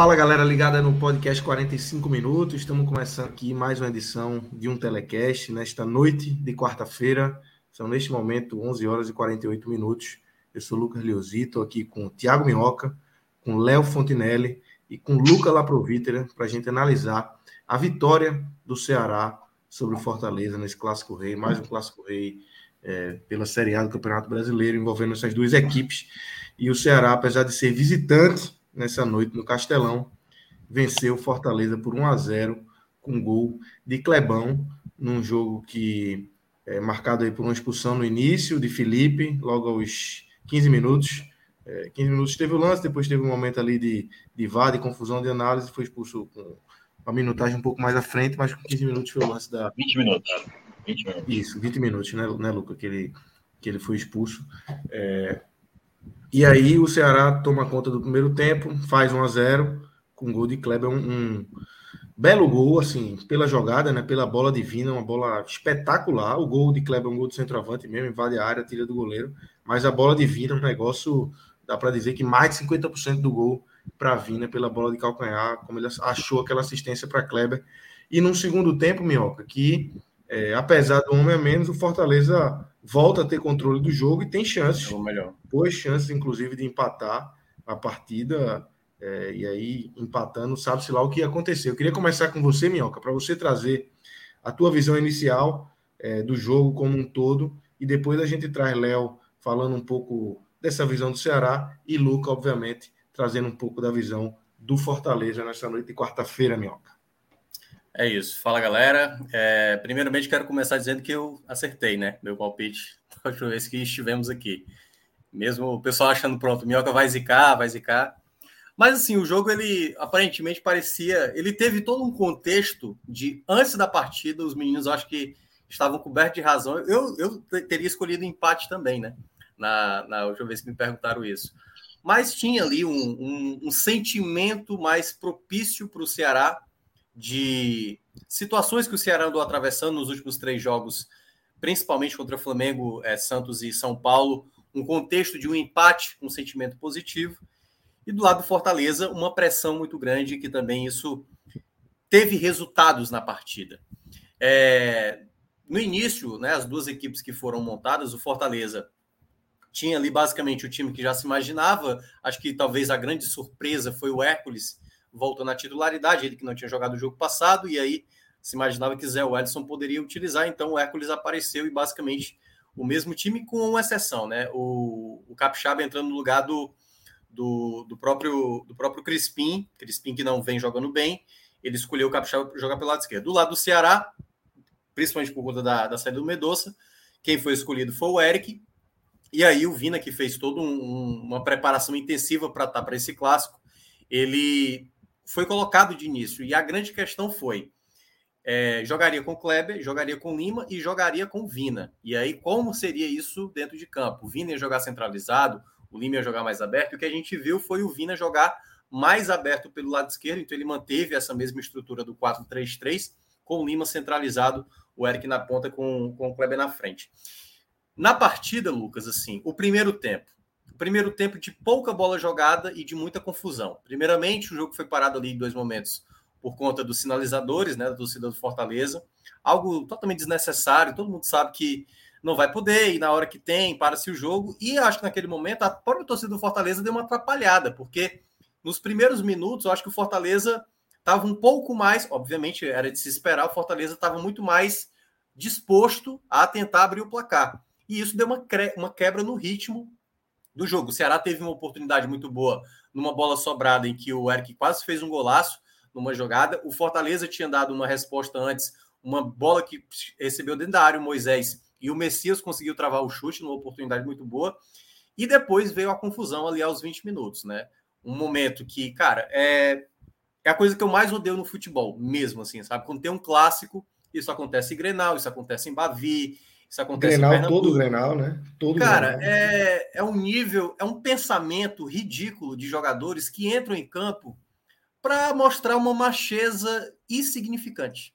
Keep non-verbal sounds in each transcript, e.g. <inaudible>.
Fala galera ligada no podcast 45 minutos. Estamos começando aqui mais uma edição de um telecast nesta noite de quarta-feira. São neste momento 11 horas e 48 minutos. Eu sou Lucas Leozito, aqui com o Tiago Minhoca, com Léo Fontinelli e com Luca Laprovítera para a gente analisar a vitória do Ceará sobre o Fortaleza nesse Clássico Rei, mais um Clássico Rei é, pela Série A do Campeonato Brasileiro, envolvendo essas duas equipes. E o Ceará, apesar de ser visitante nessa noite no Castelão, venceu Fortaleza por 1 a 0 com gol de Clebão, num jogo que é marcado aí por uma expulsão no início de Felipe, logo aos 15 minutos. É, 15 minutos teve o lance, depois teve um momento ali de, de vá, de confusão de análise, foi expulso com a minutagem um pouco mais à frente, mas com 15 minutos foi o lance da. 20 minutos. 20 minutos. Isso, 20 minutos, né, né Luca? Que ele, que ele foi expulso. É, e aí o Ceará toma conta do primeiro tempo, faz 1 a 0 com gol de Kleber, um, um, belo gol, assim, pela jogada, né, pela bola divina, uma bola espetacular. O gol de Kleber é um gol do centroavante mesmo, invade a área, tira do goleiro, mas a bola divina é um negócio, dá para dizer que mais de 50% do gol para Vina pela bola de calcanhar, como ele achou aquela assistência para Kleber. E num segundo tempo, Minhoca, que é, apesar do homem a menos, o Fortaleza volta a ter controle do jogo e tem chances, melhor. boas chances, inclusive, de empatar a partida. É, e aí, empatando, sabe-se lá o que aconteceu. Eu queria começar com você, Minhoca, para você trazer a tua visão inicial é, do jogo como um todo, e depois a gente traz Léo falando um pouco dessa visão do Ceará e Luca, obviamente, trazendo um pouco da visão do Fortaleza nessa noite de quarta-feira, Minhoca. É isso. Fala, galera. É, primeiramente, quero começar dizendo que eu acertei, né? Meu palpite <laughs> da última vez que estivemos aqui. Mesmo o pessoal achando, pronto, Minhoca vai zicar, vai zicar. Mas, assim, o jogo, ele aparentemente parecia... Ele teve todo um contexto de, antes da partida, os meninos, acho que estavam cobertos de razão. Eu, eu teria escolhido empate também, né? Na, na última vez que me perguntaram isso. Mas tinha ali um, um, um sentimento mais propício para o Ceará de situações que o Ceará andou atravessando nos últimos três jogos, principalmente contra Flamengo, é, Santos e São Paulo, um contexto de um empate, um sentimento positivo, e do lado do Fortaleza, uma pressão muito grande, que também isso teve resultados na partida. É, no início, né, as duas equipes que foram montadas, o Fortaleza tinha ali basicamente o time que já se imaginava, acho que talvez a grande surpresa foi o Hércules, voltando à titularidade, ele que não tinha jogado o jogo passado, e aí se imaginava que Zé Wellison poderia utilizar, então o Hércules apareceu e basicamente o mesmo time, com uma exceção, né? O, o Capixaba entrando no lugar do, do, do, próprio, do próprio Crispim, Crispim que não vem jogando bem, ele escolheu o Capixaba jogar pelo lado esquerdo. Do lado do Ceará, principalmente por conta da, da saída do Medoça, quem foi escolhido foi o Eric, e aí o Vina, que fez toda um, uma preparação intensiva para estar tá, para esse clássico, ele foi colocado de início. E a grande questão foi: é, jogaria com Kleber, jogaria com Lima e jogaria com Vina. E aí, como seria isso dentro de campo? O Vina ia jogar centralizado, o Lima ia jogar mais aberto. O que a gente viu foi o Vina jogar mais aberto pelo lado esquerdo, então ele manteve essa mesma estrutura do 4-3-3, com o Lima centralizado, o Eric na ponta com, com o Kleber na frente. Na partida, Lucas, assim, o primeiro tempo, primeiro tempo de pouca bola jogada e de muita confusão. Primeiramente, o jogo foi parado ali em dois momentos por conta dos sinalizadores, né, da torcida do Fortaleza, algo totalmente desnecessário. Todo mundo sabe que não vai poder, e na hora que tem, para-se o jogo. E acho que naquele momento a própria torcida do Fortaleza deu uma atrapalhada, porque nos primeiros minutos eu acho que o Fortaleza estava um pouco mais, obviamente era de se esperar, o Fortaleza estava muito mais disposto a tentar abrir o placar. e isso deu uma, uma quebra no ritmo do jogo. O Ceará teve uma oportunidade muito boa numa bola sobrada em que o Eric quase fez um golaço numa jogada. O Fortaleza tinha dado uma resposta antes, uma bola que recebeu dentro da área o Moisés e o Messias conseguiu travar o chute numa oportunidade muito boa. E depois veio a confusão ali aos 20 minutos, né? Um momento que, cara, é, é a coisa que eu mais odeio no futebol, mesmo assim, sabe? Quando tem um clássico, isso acontece em Grenal, isso acontece em Bavi, isso acontece Grenal, em todo Grenal, né? Todo Cara, Grenal. É, é um nível, é um pensamento ridículo de jogadores que entram em campo para mostrar uma macheza insignificante.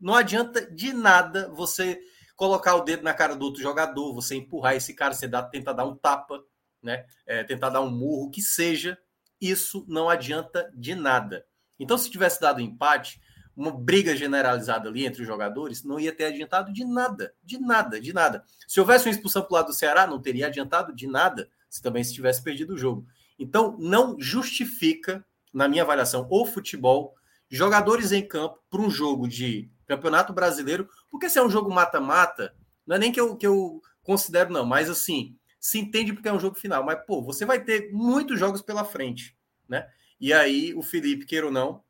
Não adianta de nada você colocar o dedo na cara do outro jogador, você empurrar esse cara, você dá, tentar dar um tapa, né? É, tentar dar um murro, que seja. Isso não adianta de nada. Então, se tivesse dado empate, uma briga generalizada ali entre os jogadores, não ia ter adiantado de nada, de nada, de nada. Se houvesse uma expulsão para o lado do Ceará, não teria adiantado de nada, se também se tivesse perdido o jogo. Então, não justifica, na minha avaliação, o futebol, jogadores em campo para um jogo de Campeonato Brasileiro, porque se é um jogo mata-mata, não é nem que eu, que eu considero, não, mas assim, se entende porque é um jogo final. Mas, pô, você vai ter muitos jogos pela frente, né? E aí, o Felipe, queira ou não,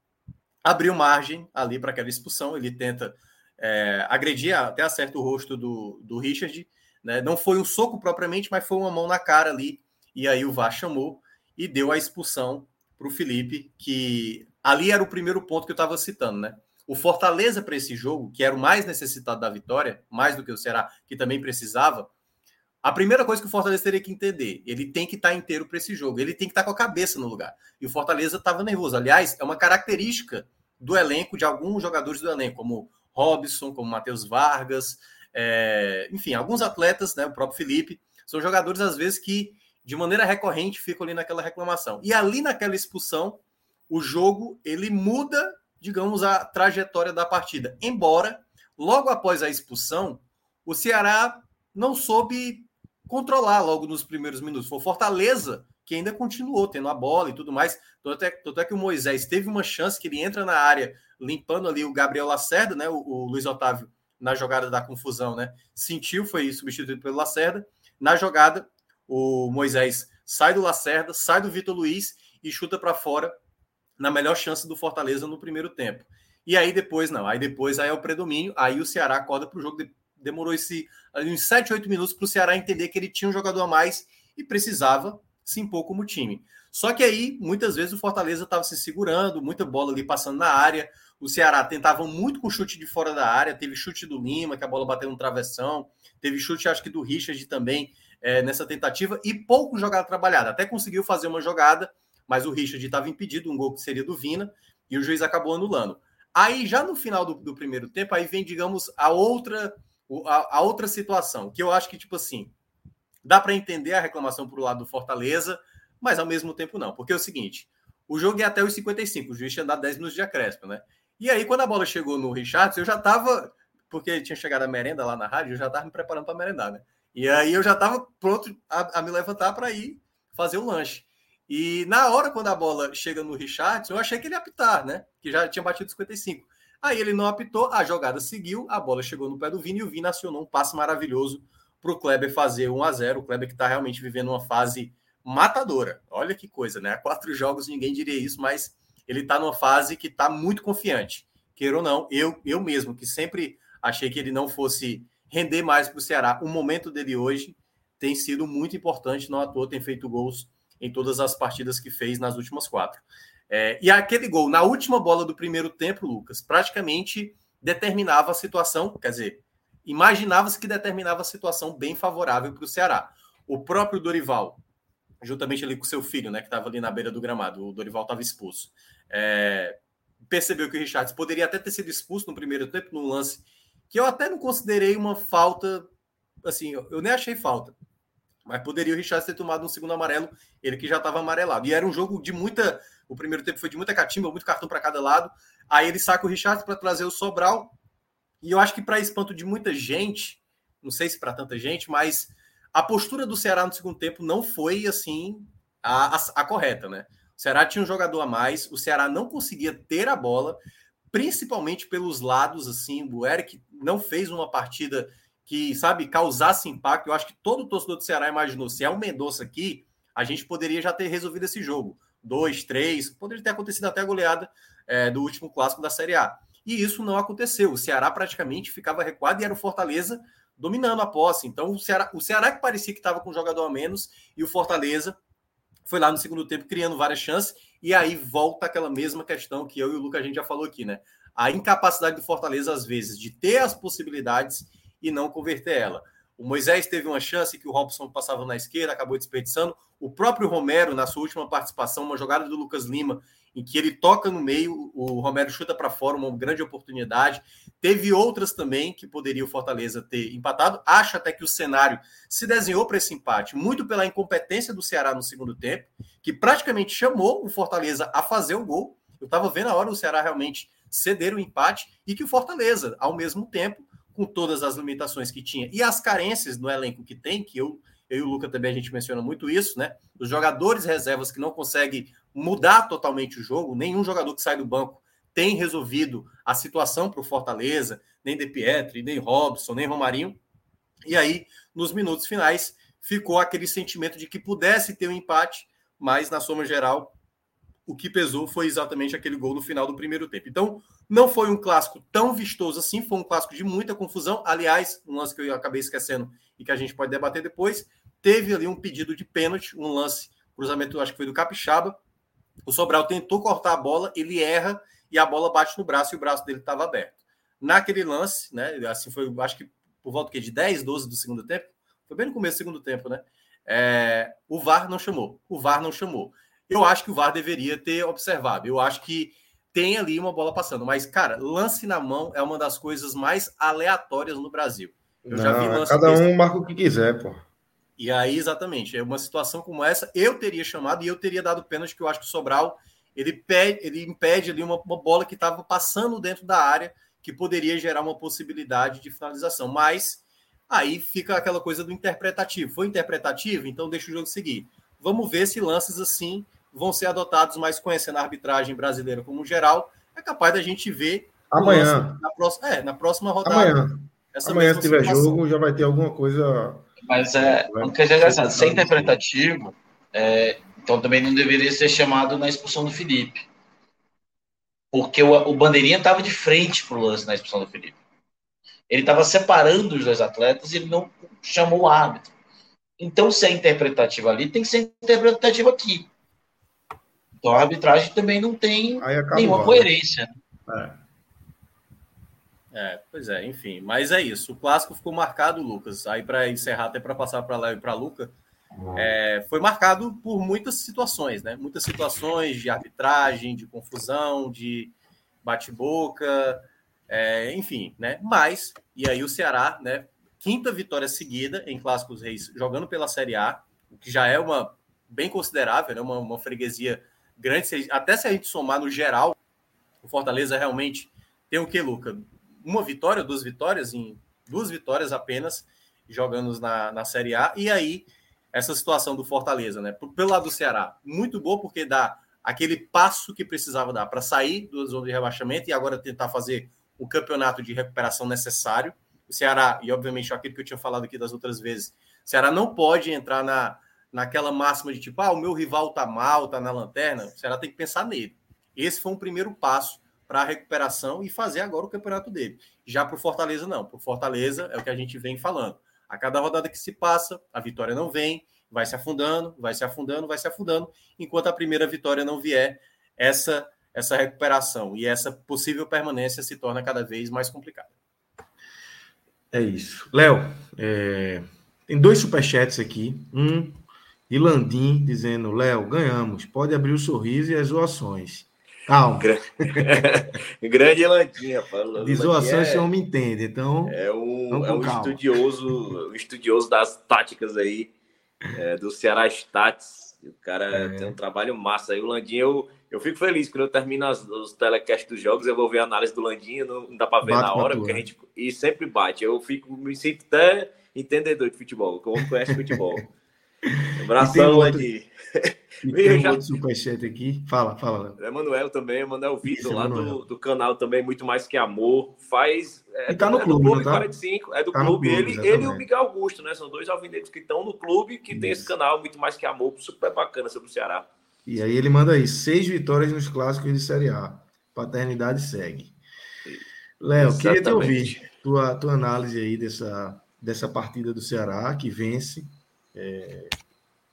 abriu margem ali para aquela expulsão. Ele tenta é, agredir, até acerta o rosto do, do Richard. Né? Não foi um soco propriamente, mas foi uma mão na cara ali. E aí o VAR chamou e deu a expulsão para o Felipe, que ali era o primeiro ponto que eu estava citando, né? O Fortaleza para esse jogo, que era o mais necessitado da vitória, mais do que o Ceará, que também precisava, a primeira coisa que o Fortaleza teria que entender, ele tem que estar tá inteiro para esse jogo, ele tem que estar tá com a cabeça no lugar. E o Fortaleza estava nervoso. Aliás, é uma característica do elenco, de alguns jogadores do elenco, como Robson, como Matheus Vargas, é, enfim, alguns atletas, né, o próprio Felipe, são jogadores, às vezes, que de maneira recorrente ficam ali naquela reclamação. E ali naquela expulsão, o jogo ele muda, digamos, a trajetória da partida. Embora, logo após a expulsão, o Ceará não soube controlar logo nos primeiros minutos. Foi Fortaleza que ainda continuou tendo a bola e tudo mais. Tanto é, tanto é que o Moisés teve uma chance que ele entra na área limpando ali o Gabriel Lacerda, né? O, o Luiz Otávio na jogada da confusão, né? Sentiu, foi substituído pelo Lacerda. Na jogada, o Moisés sai do Lacerda, sai do Vitor Luiz e chuta para fora na melhor chance do Fortaleza no primeiro tempo. E aí depois não, aí depois aí é o predomínio, aí o Ceará acorda para o jogo, demorou esse uns 7, 8 minutos para o Ceará entender que ele tinha um jogador a mais e precisava se impor como time. Só que aí, muitas vezes, o Fortaleza estava se segurando, muita bola ali passando na área. O Ceará tentava muito com chute de fora da área. Teve chute do Lima, que a bola bateu no travessão. Teve chute, acho que do Richard também, é, nessa tentativa. E pouco jogada trabalhada. Até conseguiu fazer uma jogada, mas o Richard estava impedido, um gol que seria do Vina, e o juiz acabou anulando. Aí, já no final do, do primeiro tempo, aí vem, digamos, a outra, a, a outra situação, que eu acho que, tipo assim, Dá para entender a reclamação para o lado do Fortaleza, mas ao mesmo tempo não. Porque é o seguinte: o jogo ia até os 55, o juiz tinha dado 10 minutos de acréscimo, né? E aí, quando a bola chegou no Richard, eu já estava, porque tinha chegado a merenda lá na rádio, eu já estava me preparando para merendar, né? E aí eu já estava pronto a, a me levantar para ir fazer o lanche. E na hora, quando a bola chega no Richard, eu achei que ele ia apitar, né? Que já tinha batido 55. Aí ele não apitou, a jogada seguiu, a bola chegou no pé do Vini e o Vini acionou um passe maravilhoso para o Kleber fazer 1 a 0 O Kleber que está realmente vivendo uma fase matadora. Olha que coisa, né? Quatro jogos ninguém diria isso, mas ele está numa fase que está muito confiante. Queira ou não, eu, eu mesmo, que sempre achei que ele não fosse render mais para o Ceará, o momento dele hoje tem sido muito importante, não à toa tem feito gols em todas as partidas que fez nas últimas quatro. É, e aquele gol na última bola do primeiro tempo, Lucas, praticamente determinava a situação, quer dizer, imaginava-se que determinava a situação bem favorável para o Ceará. O próprio Dorival, juntamente ali com seu filho, né, que estava ali na beira do gramado, o Dorival estava expulso, é, percebeu que o Richards poderia até ter sido expulso no primeiro tempo, num lance que eu até não considerei uma falta, assim, eu nem achei falta, mas poderia o Richards ter tomado um segundo amarelo, ele que já estava amarelado. E era um jogo de muita. O primeiro tempo foi de muita catimba, muito cartão para cada lado. Aí ele saca o Richards para trazer o Sobral. E eu acho que, para espanto de muita gente, não sei se para tanta gente, mas a postura do Ceará no segundo tempo não foi assim a, a, a, correta, né? O Ceará tinha um jogador a mais, o Ceará não conseguia ter a bola, principalmente pelos lados, assim. O Eric não fez uma partida que, sabe, causasse impacto. Eu acho que todo torcedor do Ceará imaginou, se é o Mendonça aqui, a gente poderia já ter resolvido esse jogo. Dois, três, poderia ter acontecido até a goleada é, do último clássico da Série A. E isso não aconteceu. O Ceará praticamente ficava recuado e era o Fortaleza dominando a posse. Então, o Ceará, o Ceará que parecia que estava com um jogador a menos e o Fortaleza foi lá no segundo tempo criando várias chances. E aí volta aquela mesma questão que eu e o Lucas a gente já falou aqui, né? A incapacidade do Fortaleza, às vezes, de ter as possibilidades e não converter ela. O Moisés teve uma chance que o Robson passava na esquerda, acabou desperdiçando. O próprio Romero, na sua última participação, uma jogada do Lucas Lima, em que ele toca no meio, o Romero chuta para fora, uma grande oportunidade. Teve outras também que poderia o Fortaleza ter empatado. Acho até que o cenário se desenhou para esse empate, muito pela incompetência do Ceará no segundo tempo, que praticamente chamou o Fortaleza a fazer o gol. Eu estava vendo a hora o Ceará realmente ceder o empate e que o Fortaleza, ao mesmo tempo, com todas as limitações que tinha e as carências no elenco que tem, que eu, eu e o Luca também a gente menciona muito isso, né? Os jogadores reservas que não conseguem mudar totalmente o jogo, nenhum jogador que sai do banco tem resolvido a situação para o Fortaleza, nem De Pietri, nem Robson, nem Romarinho. E aí, nos minutos finais, ficou aquele sentimento de que pudesse ter um empate, mas na soma geral, o que pesou foi exatamente aquele gol no final do primeiro tempo. Então, não foi um clássico tão vistoso assim, foi um clássico de muita confusão. Aliás, um lance que eu acabei esquecendo e que a gente pode debater depois, teve ali um pedido de pênalti, um lance, cruzamento, acho que foi do Capixaba. O Sobral tentou cortar a bola, ele erra e a bola bate no braço e o braço dele estava aberto. Naquele lance, né, assim foi, acho que por volta de 10, 12 do segundo tempo, foi bem no começo do segundo tempo, né? É, o VAR não chamou. O VAR não chamou. Eu acho que o VAR deveria ter observado. Eu acho que tem ali uma bola passando. Mas, cara, lance na mão é uma das coisas mais aleatórias no Brasil. Eu Não, já vi lance Cada um marca o que quiser, pô. E aí, exatamente, é uma situação como essa, eu teria chamado e eu teria dado pênalti, que eu acho que o Sobral ele, pede, ele impede ali uma, uma bola que estava passando dentro da área, que poderia gerar uma possibilidade de finalização. Mas aí fica aquela coisa do interpretativo. Foi interpretativo, então deixa o jogo seguir. Vamos ver se lances assim vão ser adotados, mas conhecendo a arbitragem brasileira como geral, é capaz da gente ver amanhã na próxima, é, na próxima rodada. Amanhã, amanhã se tiver situação. jogo, já vai ter alguma coisa. Mas é, o que é engraçado, ser interpretativo, é, então também não deveria ser chamado na expulsão do Felipe. Porque o, o Bandeirinha estava de frente para o lance na expulsão do Felipe. Ele estava separando os dois atletas e ele não chamou o árbitro. Então, se é interpretativo ali, tem que ser interpretativo aqui. Então a arbitragem também não tem nenhuma coerência. É. é. pois é, enfim. Mas é isso. O clássico ficou marcado, Lucas. Aí para encerrar, até para passar para lá e para Luca, é, foi marcado por muitas situações, né? Muitas situações de arbitragem, de confusão, de bate-boca, é, enfim, né? Mas, e aí o Ceará, né? Quinta vitória seguida em Clássicos Reis, jogando pela Série A, o que já é uma bem considerável, né? Uma, uma freguesia grande, até se a gente somar no geral, o Fortaleza realmente tem o que, Luca? Uma vitória, duas vitórias, em duas vitórias apenas, jogando na, na Série A, e aí essa situação do Fortaleza, né? Pelo lado do Ceará, muito boa porque dá aquele passo que precisava dar para sair do zona de rebaixamento e agora tentar fazer o campeonato de recuperação necessário. O Ceará, e obviamente aquilo que eu tinha falado aqui das outras vezes, o Ceará não pode entrar na, naquela máxima de tipo, ah, o meu rival tá mal, tá na lanterna, o Ceará tem que pensar nele. Esse foi um primeiro passo para a recuperação e fazer agora o campeonato dele. Já para o Fortaleza, não. Para o Fortaleza é o que a gente vem falando. A cada rodada que se passa, a vitória não vem, vai se afundando, vai se afundando, vai se afundando, enquanto a primeira vitória não vier, essa essa recuperação e essa possível permanência se torna cada vez mais complicada. É isso. Léo, é... tem dois superchats aqui. Um e Landim dizendo: Léo, ganhamos, pode abrir o sorriso e as zoações. Calma. <laughs> Grande Landim, rapaz. De zoações é, homem entende, então. É um, é um estudioso, um estudioso das táticas aí, é, do Ceará Stats. O cara é. tem um trabalho massa aí. O Landim, eu, eu fico feliz quando eu termino as, os telecasts dos jogos, eu vou ver a análise do Landim, não, não dá para ver bate na hora, porque a gente. E sempre bate. Eu fico, me sinto até entendedor de futebol, como conhece futebol. <laughs> Abração, Ed. E tem já... outro superchat aqui. Fala, fala, Léo. Emanuel também, Emanuel Vitor, lá do, do canal também, Muito Mais Que Amor. Faz. É, e tá no é clube, do clube tá? 45, é do tá clube. clube. Ele, ele e o Miguel Augusto, né? São dois alvinegros que estão no clube, que Isso. tem esse canal Muito Mais Que Amor, super bacana sobre o Ceará. E aí ele manda aí, seis vitórias nos clássicos de Série A. Paternidade segue. Léo, queria te ouvir tua, tua análise aí dessa, dessa partida do Ceará, que vence. É,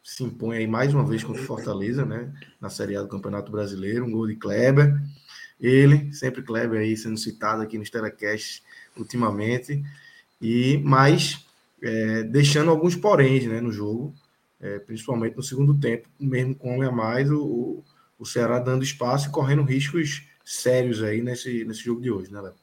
se impõe aí mais uma vez contra o Fortaleza, né? Na Série A do Campeonato Brasileiro, um gol de Kleber. Ele, sempre Kleber aí sendo citado aqui nos telecasts ultimamente. E mais é, deixando alguns poréns né, no jogo, é, principalmente no segundo tempo, mesmo com um a mais, o, o Ceará dando espaço e correndo riscos sérios aí nesse, nesse jogo de hoje, né, Léo?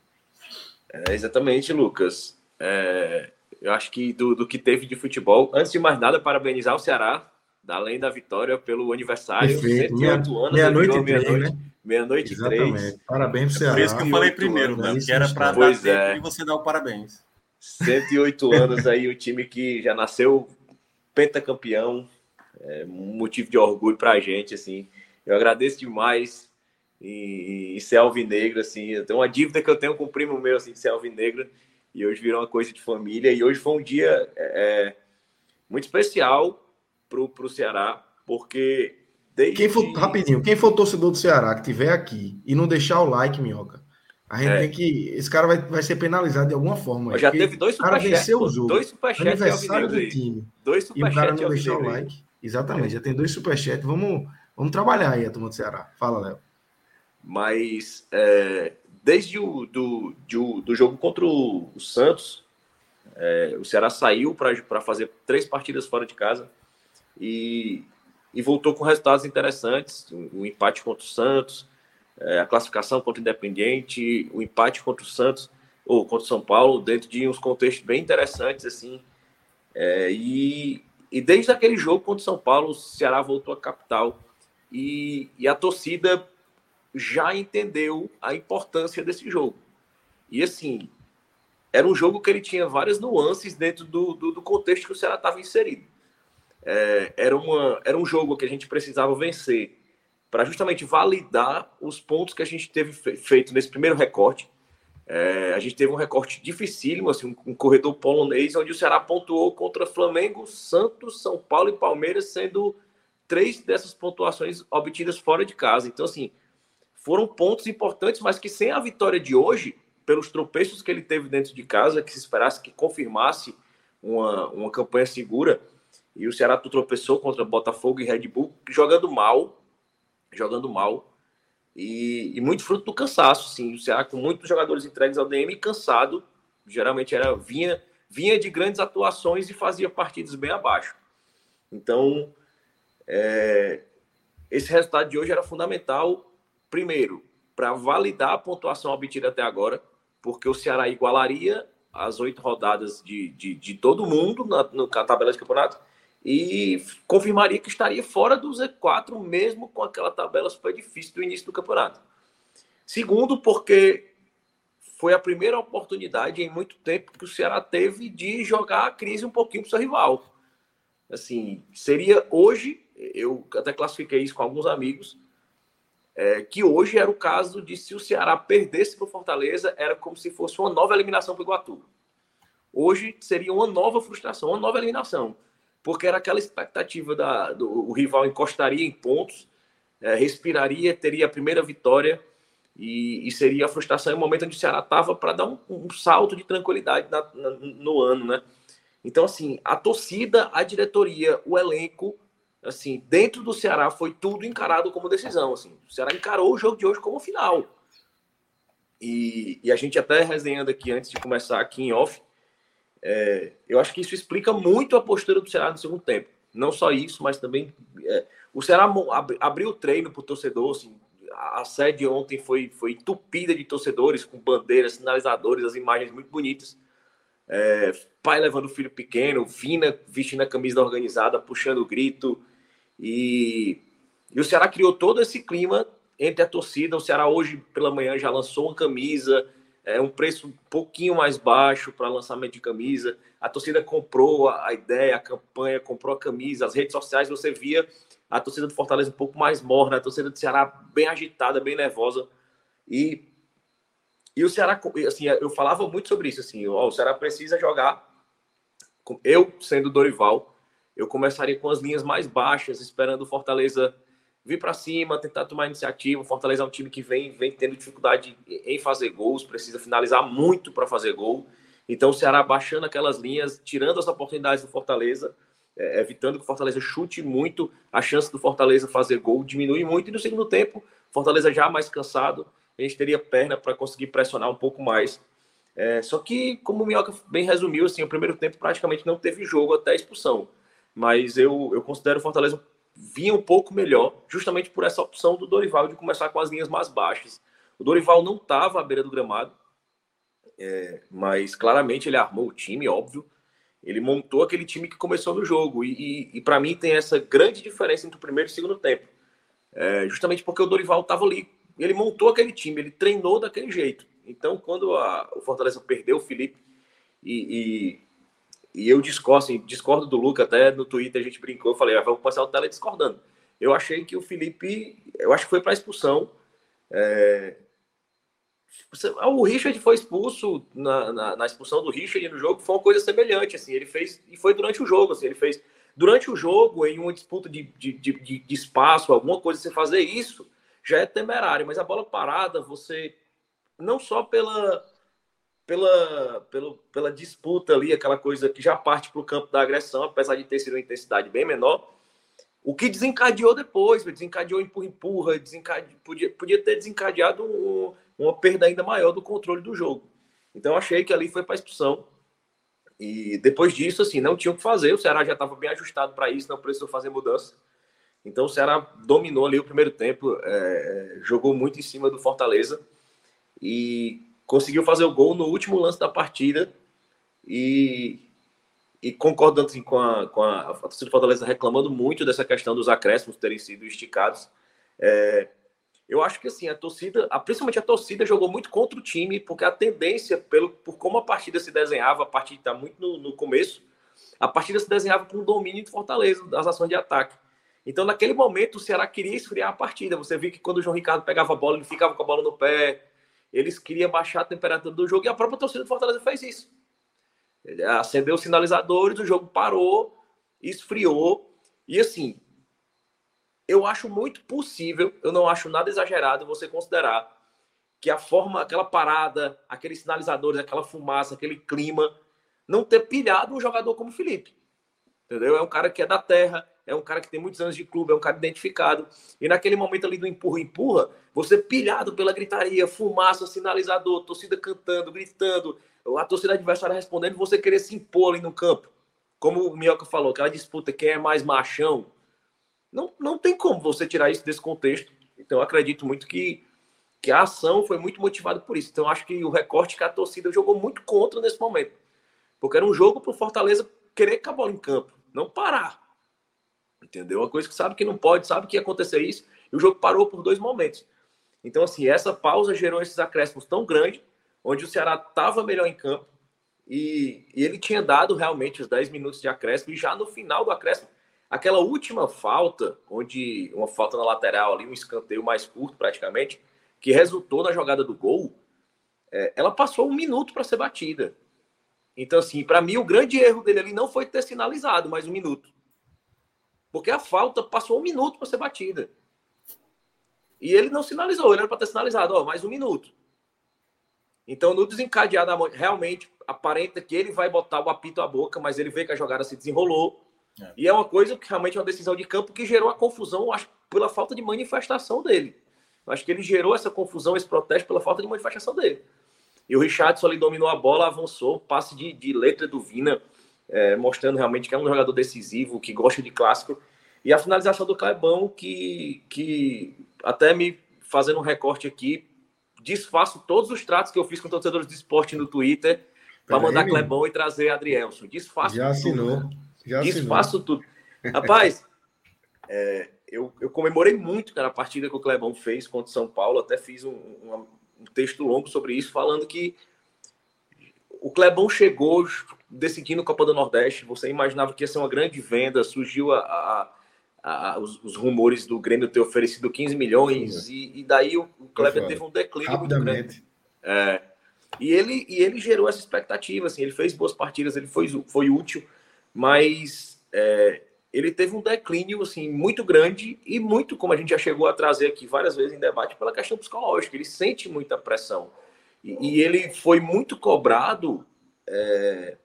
É, exatamente, Lucas. É, eu acho que do, do que teve de futebol, antes de mais nada, parabenizar o Ceará além da vitória pelo aniversário. Perfeito. 108 anos. Meia-noite e três, né? Meia-noite e três. Parabéns pro Ceará. É por isso que eu falei primeiro, né? Que era para dar tempo é. e você dar o parabéns. 108 <laughs> anos aí, o time que já nasceu pentacampeão, é um motivo de orgulho para a gente, assim. Eu agradeço demais em, em ser alvinegro, assim. Eu tenho uma dívida que eu tenho com o primo meu, assim, de ser alvinegro, e hoje virou uma coisa de família. E hoje foi um dia é, muito especial pro, pro Ceará, porque desde... Quem for, rapidinho, quem for torcedor do Ceará que tiver aqui e não deixar o like, minhoca, a gente é. tem que. Esse cara vai, vai ser penalizado de alguma forma. Já teve dois superchats. Dois superchats aniversário do time. Dois superchats. E o cara não deixar o like. Exatamente, já tem dois superchats. Vamos, vamos trabalhar aí a turma do Ceará. Fala, Léo. Mas é, desde o do, do, do, jogo contra o, Santos, é, o Ceará saiu para fazer três partidas fora de casa e, e voltou com resultados interessantes, um, empate contra o Santos, é, a classificação contra o Independiente, o empate contra o Santos, ou contra o São Paulo, dentro de uns contextos bem interessantes, assim, é, e, e desde aquele jogo contra o São Paulo, o Ceará voltou à capital e, e a torcida já entendeu a importância desse jogo. E assim, era um jogo que ele tinha várias nuances dentro do, do, do contexto que o Ceará estava inserido é, era, uma, era um jogo que a gente precisava vencer para justamente validar os pontos que a gente teve feito nesse primeiro recorte. É, a gente teve um recorte dificílimo, assim, um, corredor polonês, onde o Ceará pontuou contra Flamengo, Santos, São Paulo e Palmeiras, sendo três dessas pontuações obtidas fora de casa. Então, assim, foram pontos importantes, mas que sem a vitória de hoje, pelos tropeços que ele teve dentro de casa, que se esperasse que confirmasse uma, uma campanha segura, e o Ceará tropeçou contra Botafogo e Red Bull, jogando mal, jogando mal. E, e, muito fruto do cansaço, sim. O Ceará com muitos jogadores entregues ao DM cansado, geralmente era vinha vinha de grandes atuações e fazia partidas bem abaixo. Então, é, esse resultado de hoje era fundamental, primeiro, para validar a pontuação obtida até agora, porque o Ceará igualaria as oito rodadas de, de, de todo mundo na, na tabela de campeonato e confirmaria que estaria fora do Z4, mesmo com aquela tabela super difícil do início do campeonato. Segundo, porque foi a primeira oportunidade em muito tempo que o Ceará teve de jogar a crise um pouquinho para o seu rival. Assim, seria hoje, eu até classifiquei isso com alguns amigos, é, que hoje era o caso de se o Ceará perdesse para o Fortaleza, era como se fosse uma nova eliminação para o Iguatu. Hoje seria uma nova frustração, uma nova eliminação porque era aquela expectativa da do o rival encostaria em pontos, é, respiraria, teria a primeira vitória e, e, seria a frustração em um momento onde o Ceará estava para dar um, um, salto de tranquilidade na, na, no ano, né? Então, assim, a torcida, a diretoria, o elenco, assim, dentro do Ceará foi tudo encarado como decisão, assim. O Ceará encarou o jogo de hoje como final. E, e a gente até resenhando aqui antes de começar aqui em off, é, eu acho que isso explica muito a postura do Ceará no segundo tempo. Não só isso, mas também é, o Ceará ab, abriu o treino para o torcedor. Assim, a, sede ontem foi, foi entupida de torcedores com bandeiras, sinalizadores, as imagens muito bonitas. É, pai levando o filho pequeno, Vina vestindo a camisa da organizada, puxando o grito. E, e o Ceará criou todo esse clima entre a torcida. O Ceará hoje pela manhã já lançou uma camisa é um preço um pouquinho mais baixo para lançamento de camisa. A torcida comprou a, ideia, a campanha, comprou a camisa, as redes sociais você via a torcida do Fortaleza um pouco mais morna, a torcida do Ceará bem agitada, bem nervosa. E, e o Ceará, assim, eu falava muito sobre isso, assim, ó, o Ceará precisa jogar. Eu, sendo Dorival, eu começaria com as linhas mais baixas, esperando o Fortaleza vir para cima, tentar tomar iniciativa. O Fortaleza é um time que vem, vem tendo dificuldade em fazer gols, precisa finalizar muito para fazer gol. Então o Ceará baixando aquelas linhas, tirando as oportunidades do Fortaleza, é, evitando que o Fortaleza chute muito, a chance do Fortaleza fazer gol diminui muito. E no segundo tempo, Fortaleza já mais cansado, a gente teria perna para conseguir pressionar um pouco mais. É, só que, como o Minhoca bem resumiu, assim, o primeiro tempo praticamente não teve jogo até a expulsão. Mas eu, eu considero o Fortaleza vinha um pouco melhor, justamente por essa opção do Dorival de começar com as linhas mais baixas. O Dorival não estava à beira do gramado, é, mas claramente ele armou o time, óbvio. Ele montou aquele time que começou no jogo. E, e, e para mim tem essa grande diferença entre o primeiro e o segundo tempo. É, justamente porque o Dorival estava ali. Ele montou aquele time, ele treinou daquele jeito. Então, quando a, o Fortaleza perdeu o Felipe e, e eu discordo, assim, discordo do Luca, até no Twitter a gente brincou, eu falei, ah, vamos passar o tela discordando. Eu achei que o Felipe, eu acho que foi para expulsão. É... O Richard foi expulso na, na, na, expulsão do Richard no jogo, foi uma coisa semelhante, assim, ele fez, e foi durante o jogo, assim, ele fez, durante o jogo, em uma disputa de, de, de, de espaço, alguma coisa, você fazer isso, já é temerário, mas a bola parada, você, não só pela, pela, pela, pela disputa ali, aquela coisa que já parte para o campo da agressão, apesar de ter sido uma intensidade bem menor. O que desencadeou depois, desencadeou empurra-empurra, podia, podia ter desencadeado um, uma perda ainda maior do controle do jogo. Então achei que ali foi para expulsão. E depois disso, assim, não tinha o que fazer. O Ceará já estava bem ajustado para isso, não precisou fazer mudança. Então o Ceará dominou ali o primeiro tempo, é, jogou muito em cima do Fortaleza. E conseguiu fazer o gol no último lance da partida e, e concordando assim, com, a, com a, a torcida do Fortaleza reclamando muito dessa questão dos acréscimos terem sido esticados. É, eu acho que assim, a torcida, principalmente a torcida, jogou muito contra o time, porque a tendência, pelo, por como a partida se desenhava, a partida está muito no, no, começo, a partida se desenhava com o domínio de Fortaleza, das ações de ataque. Então, naquele momento, o Ceará queria esfriar a partida. Você viu que quando o João Ricardo pegava a bola, ele ficava com a bola no pé, eles queriam baixar a temperatura do jogo e a própria torcida do Fortaleza fez isso. Ele acendeu os sinalizadores, o jogo parou, esfriou. E assim, eu acho muito possível, eu não acho nada exagerado você considerar que a forma, aquela parada, aqueles sinalizadores, aquela fumaça, aquele clima, não ter pilhado um jogador como o Felipe. Entendeu? É um cara que é da terra, é um cara que tem muitos anos de clube, é um cara identificado. E naquele momento ali do empurra-empurra, você pilhado pela gritaria, fumaça, sinalizador, torcida cantando, gritando, a torcida adversária respondendo, você querer se impor ali no campo. Como o Minhoca falou, aquela disputa, quem é mais machão. Não, não tem como você tirar isso desse contexto. Então, acredito muito que, que a ação foi muito motivada por isso. Então, acho que o recorte que a torcida jogou muito contra nesse momento. Porque era um jogo para o Fortaleza querer com a bola em campo, não parar. Entendeu? Uma coisa que sabe que não pode, sabe que ia acontecer isso, e o jogo parou por dois momentos. Então, assim, essa pausa gerou esses acréscimos tão grandes, onde o Ceará estava melhor em campo, e, e, ele tinha dado realmente os 10 minutos de acréscimo, e já no final do acréscimo, aquela última falta, onde uma falta na lateral ali, um escanteio mais curto praticamente, que resultou na jogada do gol, é, ela passou um minuto para ser batida. Então, assim, para mim, o grande erro dele ali não foi ter sinalizado mais um minuto. Porque a falta passou um minuto para ser batida. E ele não sinalizou, ele era para ter sinalizado, ó, mais um minuto. Então, no desencadeado, realmente aparenta que ele vai botar o apito à boca, mas ele vê que a jogada se desenrolou. É. E é uma coisa que realmente é uma decisão de campo que gerou a confusão, acho, pela falta de manifestação dele. Eu acho que ele gerou essa confusão, esse protesto pela falta de manifestação dele. E o Richardson ali dominou a bola, avançou, passe de, de letra do Vina é, mostrando realmente que é um jogador decisivo, que gosta de clássico. E a finalização do Clebão, que, que até me fazendo um recorte aqui, desfaço todos os tratos que eu fiz com torcedores de esporte no Twitter para mandar Clebão e trazer Adrielson. Desfaço Já assinou. Tudo, Já desfaço assinou. tudo. Rapaz, é, eu, eu comemorei muito cara, a partida que o Clebão fez contra o São Paulo. Até fiz um, um, um texto longo sobre isso, falando que o Clebão chegou decidindo Copa do Nordeste. Você imaginava que ia ser uma grande venda, surgiu a, a, a, os, os, rumores do Grêmio ter oferecido 15 milhões, e, e, daí o, o Kleber teve um declínio muito grande. É, e ele, e ele gerou essa expectativa, assim, ele fez boas partidas, ele foi, foi útil, mas é, ele teve um declínio assim muito grande e muito, como a gente já chegou a trazer aqui várias vezes em debate, pela questão psicológica. Ele sente muita pressão e, e ele foi muito cobrado é,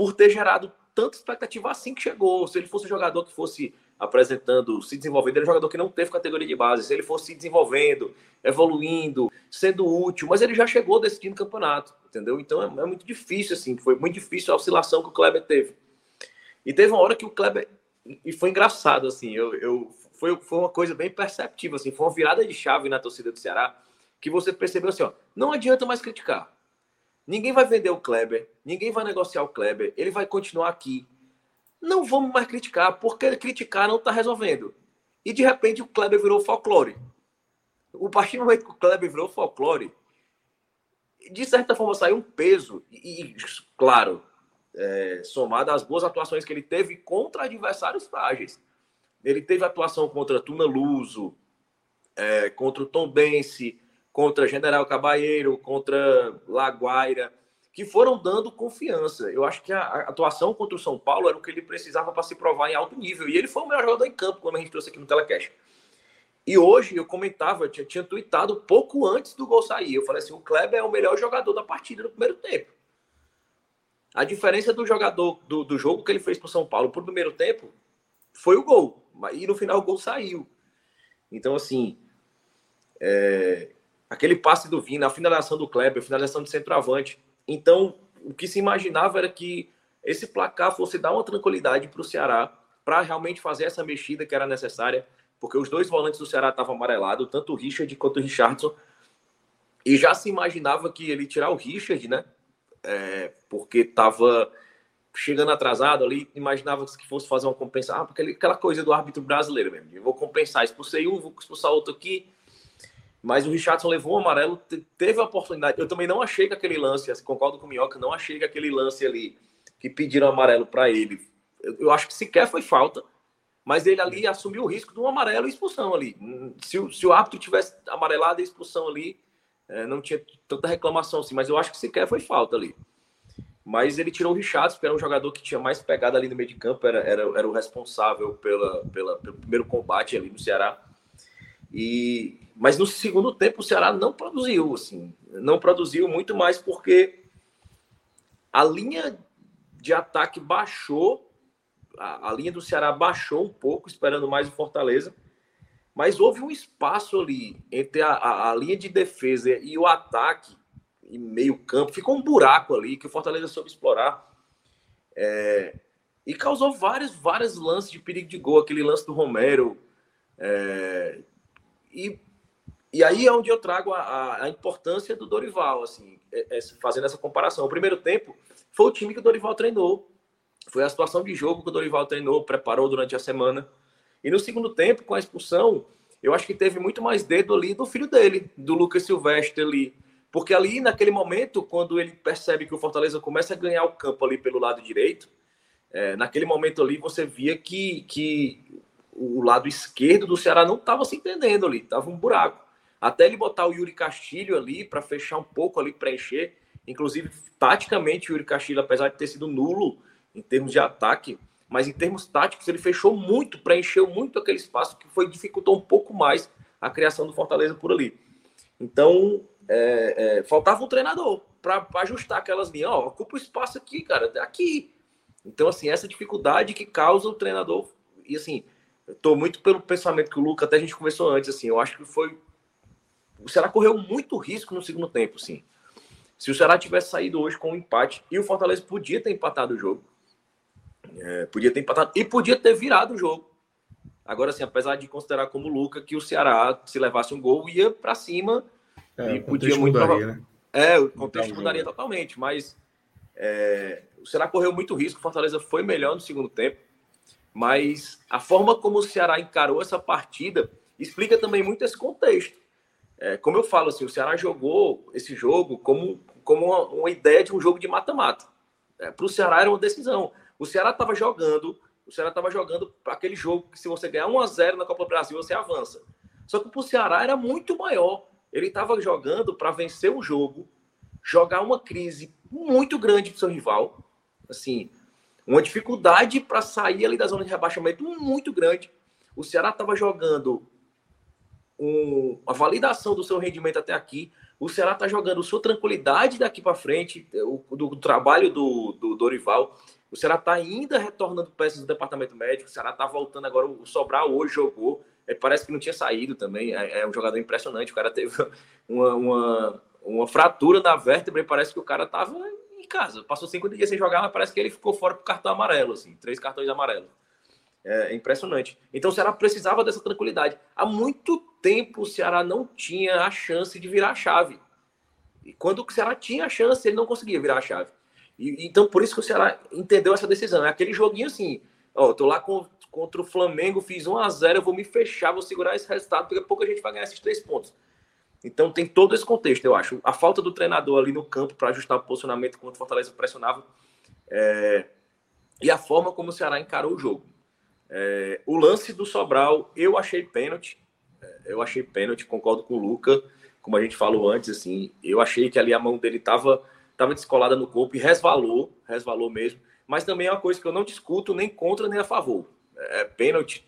por ter gerado tanta expectativa assim que chegou. Se ele fosse um jogador que fosse apresentando, se desenvolvendo, ele é um jogador que não teve categoria de base. Se ele fosse se desenvolvendo, evoluindo, sendo útil, mas ele já chegou decidindo campeonato, entendeu? Então é, é muito difícil, assim, foi muito difícil a oscilação que o Kleber teve. E teve uma hora que o Kleber. E foi engraçado, assim, eu, eu, foi, foi uma coisa bem perceptível, assim, foi uma virada de chave na torcida do Ceará, que você percebeu assim, ó, não adianta mais criticar. Ninguém vai vender o Kleber, ninguém vai negociar o Kleber, ele vai continuar aqui. Não vamos mais criticar, porque criticar não está resolvendo. E de repente o Kleber virou folclore. O partir do momento que o Kleber virou folclore, de certa forma saiu um peso. E, claro, é, somada às boas atuações que ele teve contra adversários frágeis. Ele teve atuação contra Tuna Luso, é, contra o Tom Bense, contra General Cabalheiro, contra Laguaira, que foram dando confiança. Eu acho que a, atuação contra o São Paulo era o que ele precisava para se provar em alto nível. E ele foi o melhor jogador em campo, como a gente trouxe aqui no Telecast. E hoje eu comentava, tinha, tinha tweetado pouco antes do gol sair. Eu falei assim: o Kleber é o melhor jogador da partida no primeiro tempo. A diferença do jogador do, do jogo que ele fez para o São Paulo pro primeiro tempo foi o gol. E no final o gol saiu. Então, assim, é, aquele passe do Vina, a finalização do Kleber, a finalização de centroavante. Então, o que se imaginava era que esse placar fosse dar uma tranquilidade para o Ceará, para realmente fazer essa mexida que era necessária, porque os dois volantes do Ceará estavam amarelados, tanto o Richard quanto o Richardson. E já se imaginava que ele tirar o Richard, né? é, porque estava chegando atrasado ali, imaginava que fosse fazer uma compensação, ah, aquela coisa do árbitro brasileiro mesmo, eu vou compensar, expulsei um, vou expulsar outro aqui, mas o Richardson levou o amarelo, teve a oportunidade, eu também não achei que aquele lance, assim, concordo com o Minhoca, não achei que aquele lance ali, que pediram amarelo para ele, eu, eu, acho que sequer foi falta, mas ele ali assumiu o risco de um amarelo e expulsão ali, se, se o árbitro tivesse amarelado a expulsão ali, é, não tinha tanta reclamação assim, mas eu acho que sequer foi falta ali. Mas ele tirou o Richardson, que era um jogador que tinha mais pegada ali no meio de campo, era, era, era o responsável pela, pela, pelo primeiro combate ali no Ceará. E, mas no segundo tempo o Ceará não produziu, assim, não produziu muito mais porque a linha de ataque baixou, a, a linha do Ceará baixou um pouco, esperando mais o Fortaleza mas houve um espaço ali entre a, a, a linha de defesa e o ataque e meio campo. Ficou um buraco ali que o Fortaleza soube explorar. É, e causou vários, vários lances de perigo de gol. Aquele lance do Romero. É, e, e aí é onde eu trago a, a importância do Dorival, assim, é, é, fazendo essa comparação. O primeiro tempo foi o time que o Dorival treinou. Foi a situação de jogo que o Dorival treinou, preparou durante a semana. E no segundo tempo, com a expulsão, eu acho que teve muito mais dedo ali do filho dele, do Lucas Silvestre ali. Porque ali, naquele momento, quando ele percebe que o Fortaleza começa a ganhar o campo ali pelo lado direito, é, naquele momento ali você via que, que o lado esquerdo do Ceará não estava se entendendo ali, estava um buraco. Até ele botar o Yuri Castilho ali para fechar um pouco ali, preencher. Inclusive, taticamente, o Yuri Castilho, apesar de ter sido nulo em termos de ataque, mas em termos táticos ele fechou muito, preencheu muito aquele espaço que foi dificultou um pouco mais a criação do Fortaleza por ali. Então é, é, faltava um treinador para ajustar aquelas linhas. Ó, ocupa o espaço aqui, cara, aqui. Então assim essa dificuldade que causa o treinador e assim estou muito pelo pensamento que o Luca até a gente conversou antes assim. Eu acho que foi o Ceará correu muito risco no segundo tempo, sim. Se o Ceará tivesse saído hoje com um empate e o Fortaleza podia ter empatado o jogo, é, podia ter empatado e podia ter virado o jogo. Agora, assim, apesar de considerar como Luca que o Ceará, se levasse um gol, ia para cima é, e podia muito. Mudaria, né? É, o contexto mudaria totalmente, mas é, o Ceará correu muito risco, o Fortaleza foi melhor no segundo tempo, mas a forma como o Ceará encarou essa partida explica também muito esse contexto. É, como eu falo, assim, o Ceará jogou esse jogo como, como uma, uma ideia de um jogo de mata-mata. É, para o Ceará era uma decisão. O Ceará estava jogando, o Ceará estava jogando para aquele jogo que se você ganhar 1 a 0 na Copa do Brasil, você avança. Só que para o Ceará era muito maior. Ele estava jogando para vencer o jogo, jogar uma crise muito grande para seu rival, assim, uma dificuldade para sair ali da zona de rebaixamento muito grande. O Ceará estava jogando um, a validação do seu rendimento até aqui. O Ceará está jogando sua tranquilidade daqui para frente, o, do, do, trabalho do, do Dorival. O Ceará está ainda retornando peças do departamento médico. O Ceará está voltando agora. O Sobral hoje jogou. É, parece que não tinha saído também. É, é, um jogador impressionante. O cara teve <laughs> uma, uma, uma fratura na vértebra e parece que o cara estava em casa. Passou cinco dias sem jogar, mas parece que ele ficou fora por cartão amarelo, assim, três cartões amarelos. É, é impressionante. Então o Ceará precisava dessa tranquilidade. Há muito tempo o Ceará não tinha a chance de virar a chave. E quando o Ceará tinha a chance, ele não conseguia virar a chave. E, então por isso que o Ceará entendeu essa decisão. É aquele joguinho assim, ó, tô lá com, contra o Flamengo, fiz 1 a 0 eu vou me fechar, vou segurar esse resultado, porque pouco a gente vai ganhar esses três pontos. Então tem todo esse contexto, eu acho. A falta do treinador ali no campo para ajustar o posicionamento quando o Fortaleza pressionava é... e a forma como o Ceará encarou o jogo. É... O lance do Sobral, eu achei pênalti. É, eu achei pênalti, concordo com o Luca. Como a gente falou antes, assim, eu achei que ali a mão dele estava tava descolada no corpo e resvalou, resvalou mesmo. Mas também é uma coisa que eu não discuto nem contra nem a favor. É, pênalti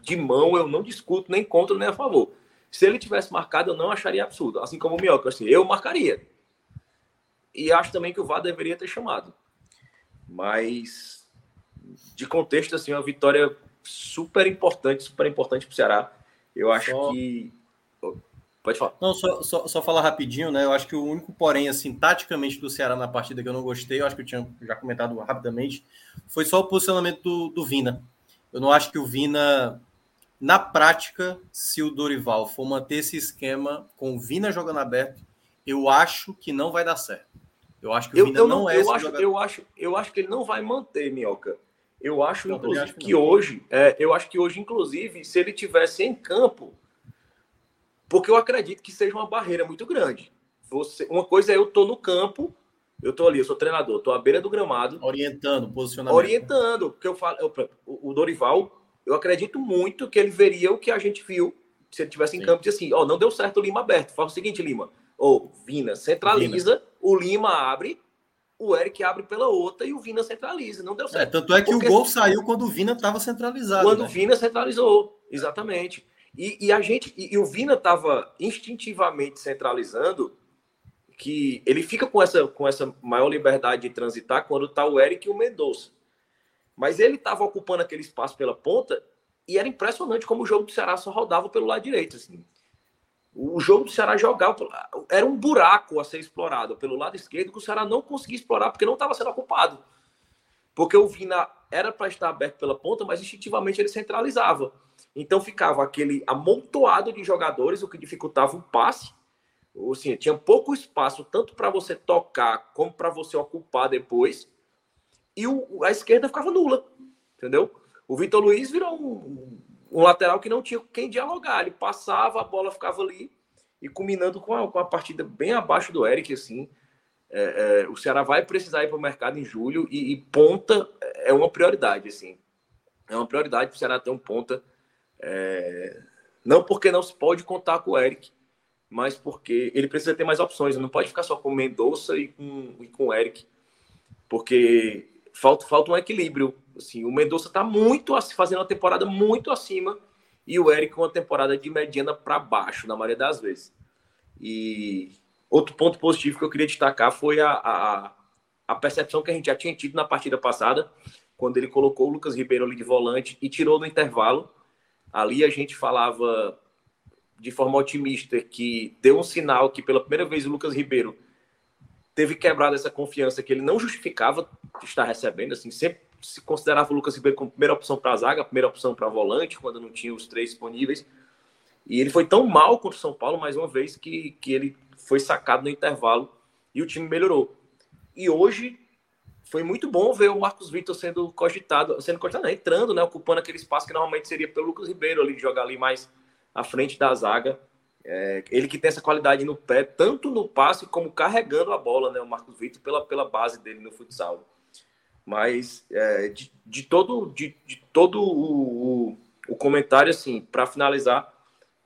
de mão eu não discuto nem contra nem a favor. Se ele tivesse marcado, eu não acharia absurdo. Assim como o Mioca, assim, eu marcaria. E acho também que o VAR deveria ter chamado. Mas, de contexto, assim, uma vitória super importante, super importante para o Ceará. Eu acho só... que. Pode falar. Não, só, só, só falar rapidinho, né? Eu acho que o único, porém, assim, taticamente do Ceará na partida que eu não gostei, eu acho que eu tinha já comentado rapidamente, foi só o posicionamento do, do Vina. Eu não acho que o Vina na prática, se o Dorival for manter esse esquema com o Vina jogando aberto, eu acho que não vai dar certo. Eu acho que o eu, Vina eu não, não, é eu acho, jogador. eu acho, eu acho que ele não vai manter, Minhoca. Eu acho, não, inclusive, acho que, que hoje, é, eu acho que hoje, inclusive, se ele tivesse em campo, porque eu acredito que seja uma barreira muito grande. Você, uma coisa é eu tô no campo, eu tô ali, eu sou treinador, tô à beira do gramado, orientando, posicionamento. Orientando, porque eu falo, eu, o Dorival eu acredito muito que ele veria o que a gente viu se ele tivesse em Sim. campo e assim, ó, oh, não deu certo o Lima aberto. Faz o seguinte, Lima, ou oh, Vina centraliza, Vina. o Lima abre, o Eric abre pela outra e o Vina centraliza. Não deu é, certo. É, tanto é que Porque... o gol saiu quando o Vina estava centralizado. Quando né? o Vina centralizou, exatamente. E, e a gente, e, e o Vina estava instintivamente centralizando, que ele fica com essa, com essa maior liberdade de transitar quando está o Eric e o Mendonça. Mas ele estava ocupando aquele espaço pela ponta e era impressionante como o jogo do Ceará só rodava pelo lado direito. Assim. O jogo do Ceará jogava. Era um buraco a ser explorado pelo lado esquerdo que o Ceará não conseguia explorar porque não estava sendo ocupado. Porque o Vina era para estar aberto pela ponta, mas instintivamente ele centralizava. Então ficava aquele amontoado de jogadores, o que dificultava o passe. Ou, assim, tinha pouco espaço, tanto para você tocar como para você ocupar depois e o, a esquerda ficava nula, entendeu? O Vitor Luiz virou um, um, lateral que não tinha quem dialogar. Ele passava, a bola ficava ali e culminando com a, com a partida bem abaixo do Eric, assim. É, é, o Ceará vai precisar ir para o mercado em julho e, e, ponta é uma prioridade, assim. É uma prioridade para o Ceará ter um ponta. É... Não porque não se pode contar com o Eric, mas porque ele precisa ter mais opções. Não pode ficar só com Mendonça e com, e com o Eric, porque falta, falta um equilíbrio. Assim, o Mendonça está muito fazendo uma temporada muito acima e o Eric uma temporada de mediana para baixo, na maioria das vezes. E outro ponto positivo que eu queria destacar foi a, a, a percepção que a gente já tinha tido na partida passada, quando ele colocou o Lucas Ribeiro ali de volante e tirou no intervalo. Ali a gente falava de forma otimista que deu um sinal que pela primeira vez o Lucas Ribeiro teve quebrado essa confiança que ele não justificava estar recebendo, assim, sempre se considerava o Lucas Ribeiro como primeira opção para a zaga, primeira opção para volante, quando não tinha os três disponíveis. E ele foi tão mal contra o São Paulo, mais uma vez, que, que ele foi sacado no intervalo e o time melhorou. E hoje foi muito bom ver o Marcos Vitor sendo cogitado, sendo cogitado, não, entrando, né, ocupando aquele espaço que normalmente seria pelo Lucas Ribeiro ali, jogar ali mais à frente da zaga. É, ele que tem essa qualidade no pé, tanto no passe como carregando a bola, né? O Marcos Vitor, pela, pela base dele no futsal. Mas é, de, de, todo, de, de todo o, o, o comentário, assim, para finalizar,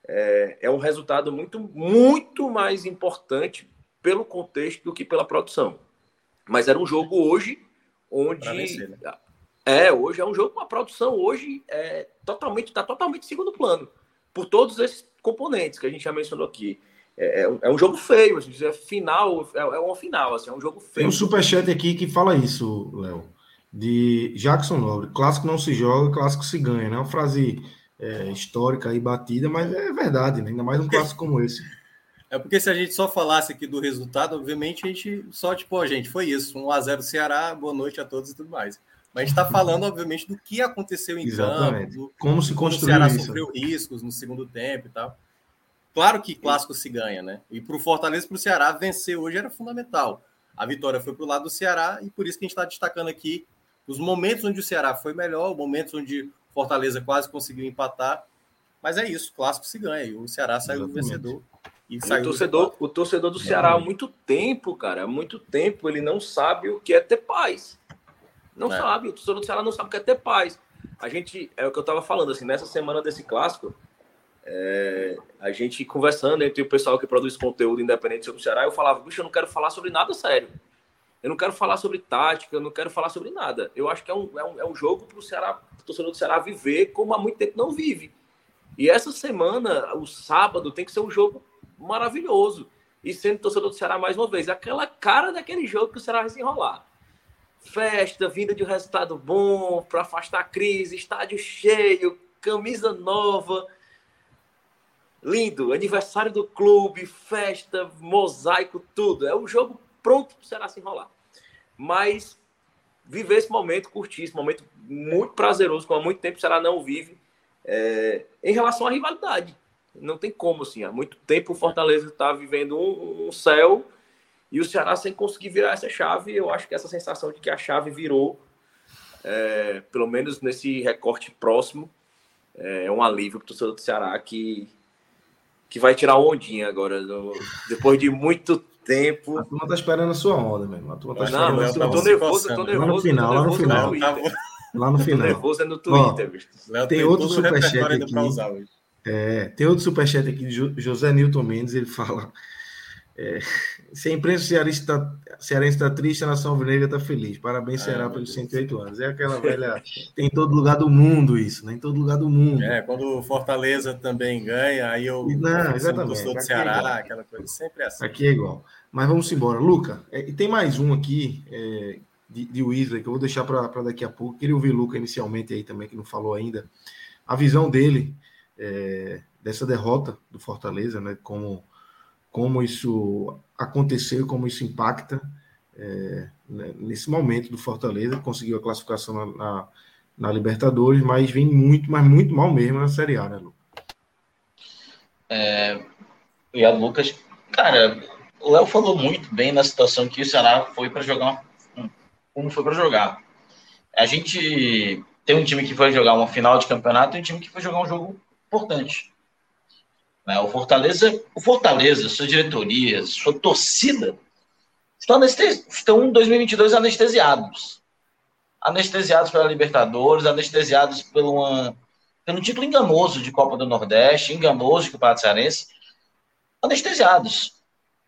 é, é um resultado muito, muito mais importante pelo contexto do que pela produção. Mas era um jogo hoje onde. Vencer, né? É, hoje é um jogo com a produção hoje é totalmente está totalmente segundo plano por todos esses componentes que a gente já mencionou aqui. É, é, é um jogo feio, assim, é final, é, é uma final, assim, é um jogo feio. Tem um superchat aqui que fala isso, Léo, de Jackson Nobre. Clássico não se joga, clássico se ganha, né? Uma frase é, histórica e batida, mas é verdade, né? ainda mais um clássico como esse. <laughs> É porque se a gente só falasse aqui do resultado, obviamente a gente só, tipo, a gente, foi isso, 1x0 Ceará, boa noite a todos e tudo mais. Mas a gente está falando, obviamente, do que aconteceu em Exatamente. campo, do, como se construiu como o Ceará isso. sofreu riscos no segundo tempo e tal. Claro que clássico se ganha, né? E para o Fortaleza, para o Ceará, vencer hoje era fundamental. A vitória foi para o lado do Ceará e por isso que a gente está destacando aqui os momentos onde o Ceará foi melhor, momentos onde Fortaleza quase conseguiu empatar. Mas é isso, clássico se ganha. E o Ceará saiu Exatamente. vencedor. E o, torcedor, o torcedor do Ceará há muito tempo, cara, há muito tempo, ele não sabe o que é ter paz. Não é. sabe, o torcedor do Ceará não sabe o que é ter paz. A gente, é o que eu tava falando, assim, nessa semana desse clássico, é, a gente conversando entre o pessoal que produz conteúdo independente sobre o Ceará, eu falava, bicho, eu não quero falar sobre nada sério. Eu não quero falar sobre tática, eu não quero falar sobre nada. Eu acho que é um, é um, é um jogo para o Ceará, o torcedor do Ceará viver como há muito tempo não vive. E essa semana, o sábado, tem que ser um jogo maravilhoso. E sendo torcedor do Ceará mais uma vez, aquela cara daquele jogo que o Ceará vai se enrolar. Festa, vinda de um resultado bom, para afastar a crise, estádio cheio, camisa nova. Lindo, aniversário do clube, festa, mosaico, tudo. É um jogo pronto para o se enrolar. Mas viver esse momento, curtir esse momento muito prazeroso, como há muito tempo o Ceará não vive, é, em relação à rivalidade. Não tem como, assim. Há muito tempo o Fortaleza está vivendo um, um, céu e o Ceará sem conseguir virar essa chave. Eu acho que essa sensação de que a chave virou, é, pelo menos nesse recorte próximo, é, é um alívio para o torcedor do Ceará que, que vai tirar ondinha agora. No, depois de muito tempo. A turma tá esperando a sua onda, mesmo. A turma tá esperando não, a sua onda. Tô nervoso, tô nervoso. Lá no final, lá no final. Lá no final. nervoso é no Twitter. Ó, tem outro superchat aqui. É, tem outro superchat aqui de José Newton Mendes, ele fala. É, se a imprensa cearense está cearense tá triste, a nação alvinegra está feliz. Parabéns, ah, Ceará, pelos 108 anos. É aquela velha. tem em todo lugar do mundo isso, né? Em todo lugar do mundo. É, quando o Fortaleza também ganha, aí eu. Não, exatamente. do Ceará, é aquela coisa, sempre é assim. Aqui é igual. Mas vamos embora. Luca, é, e tem mais um aqui é, de, de Weasley que eu vou deixar para daqui a pouco. Queria ouvir o Luca inicialmente aí também, que não falou ainda. A visão dele é, dessa derrota do Fortaleza, né? Como, como isso aconteceu, como isso impacta é, né, nesse momento do Fortaleza, conseguiu a classificação na, na, na, Libertadores, mas vem muito, mas muito mal mesmo na Série A, né, Lucas? É, e a Lucas, cara, o Léo falou muito bem na situação que o Ceará foi para jogar, como foi para jogar. A gente tem um time que foi jogar uma final de campeonato e um time que foi jogar um jogo importante. Né? O Fortaleza, o Fortaleza, sua diretoria, sua torcida estão, estão em 2022 anestesiados. Anestesiados pela Libertadores, anestesiados pelo, uma, pelo título enganoso de Copa do Nordeste, enganoso de Campeonato Cearense. Anestesiados.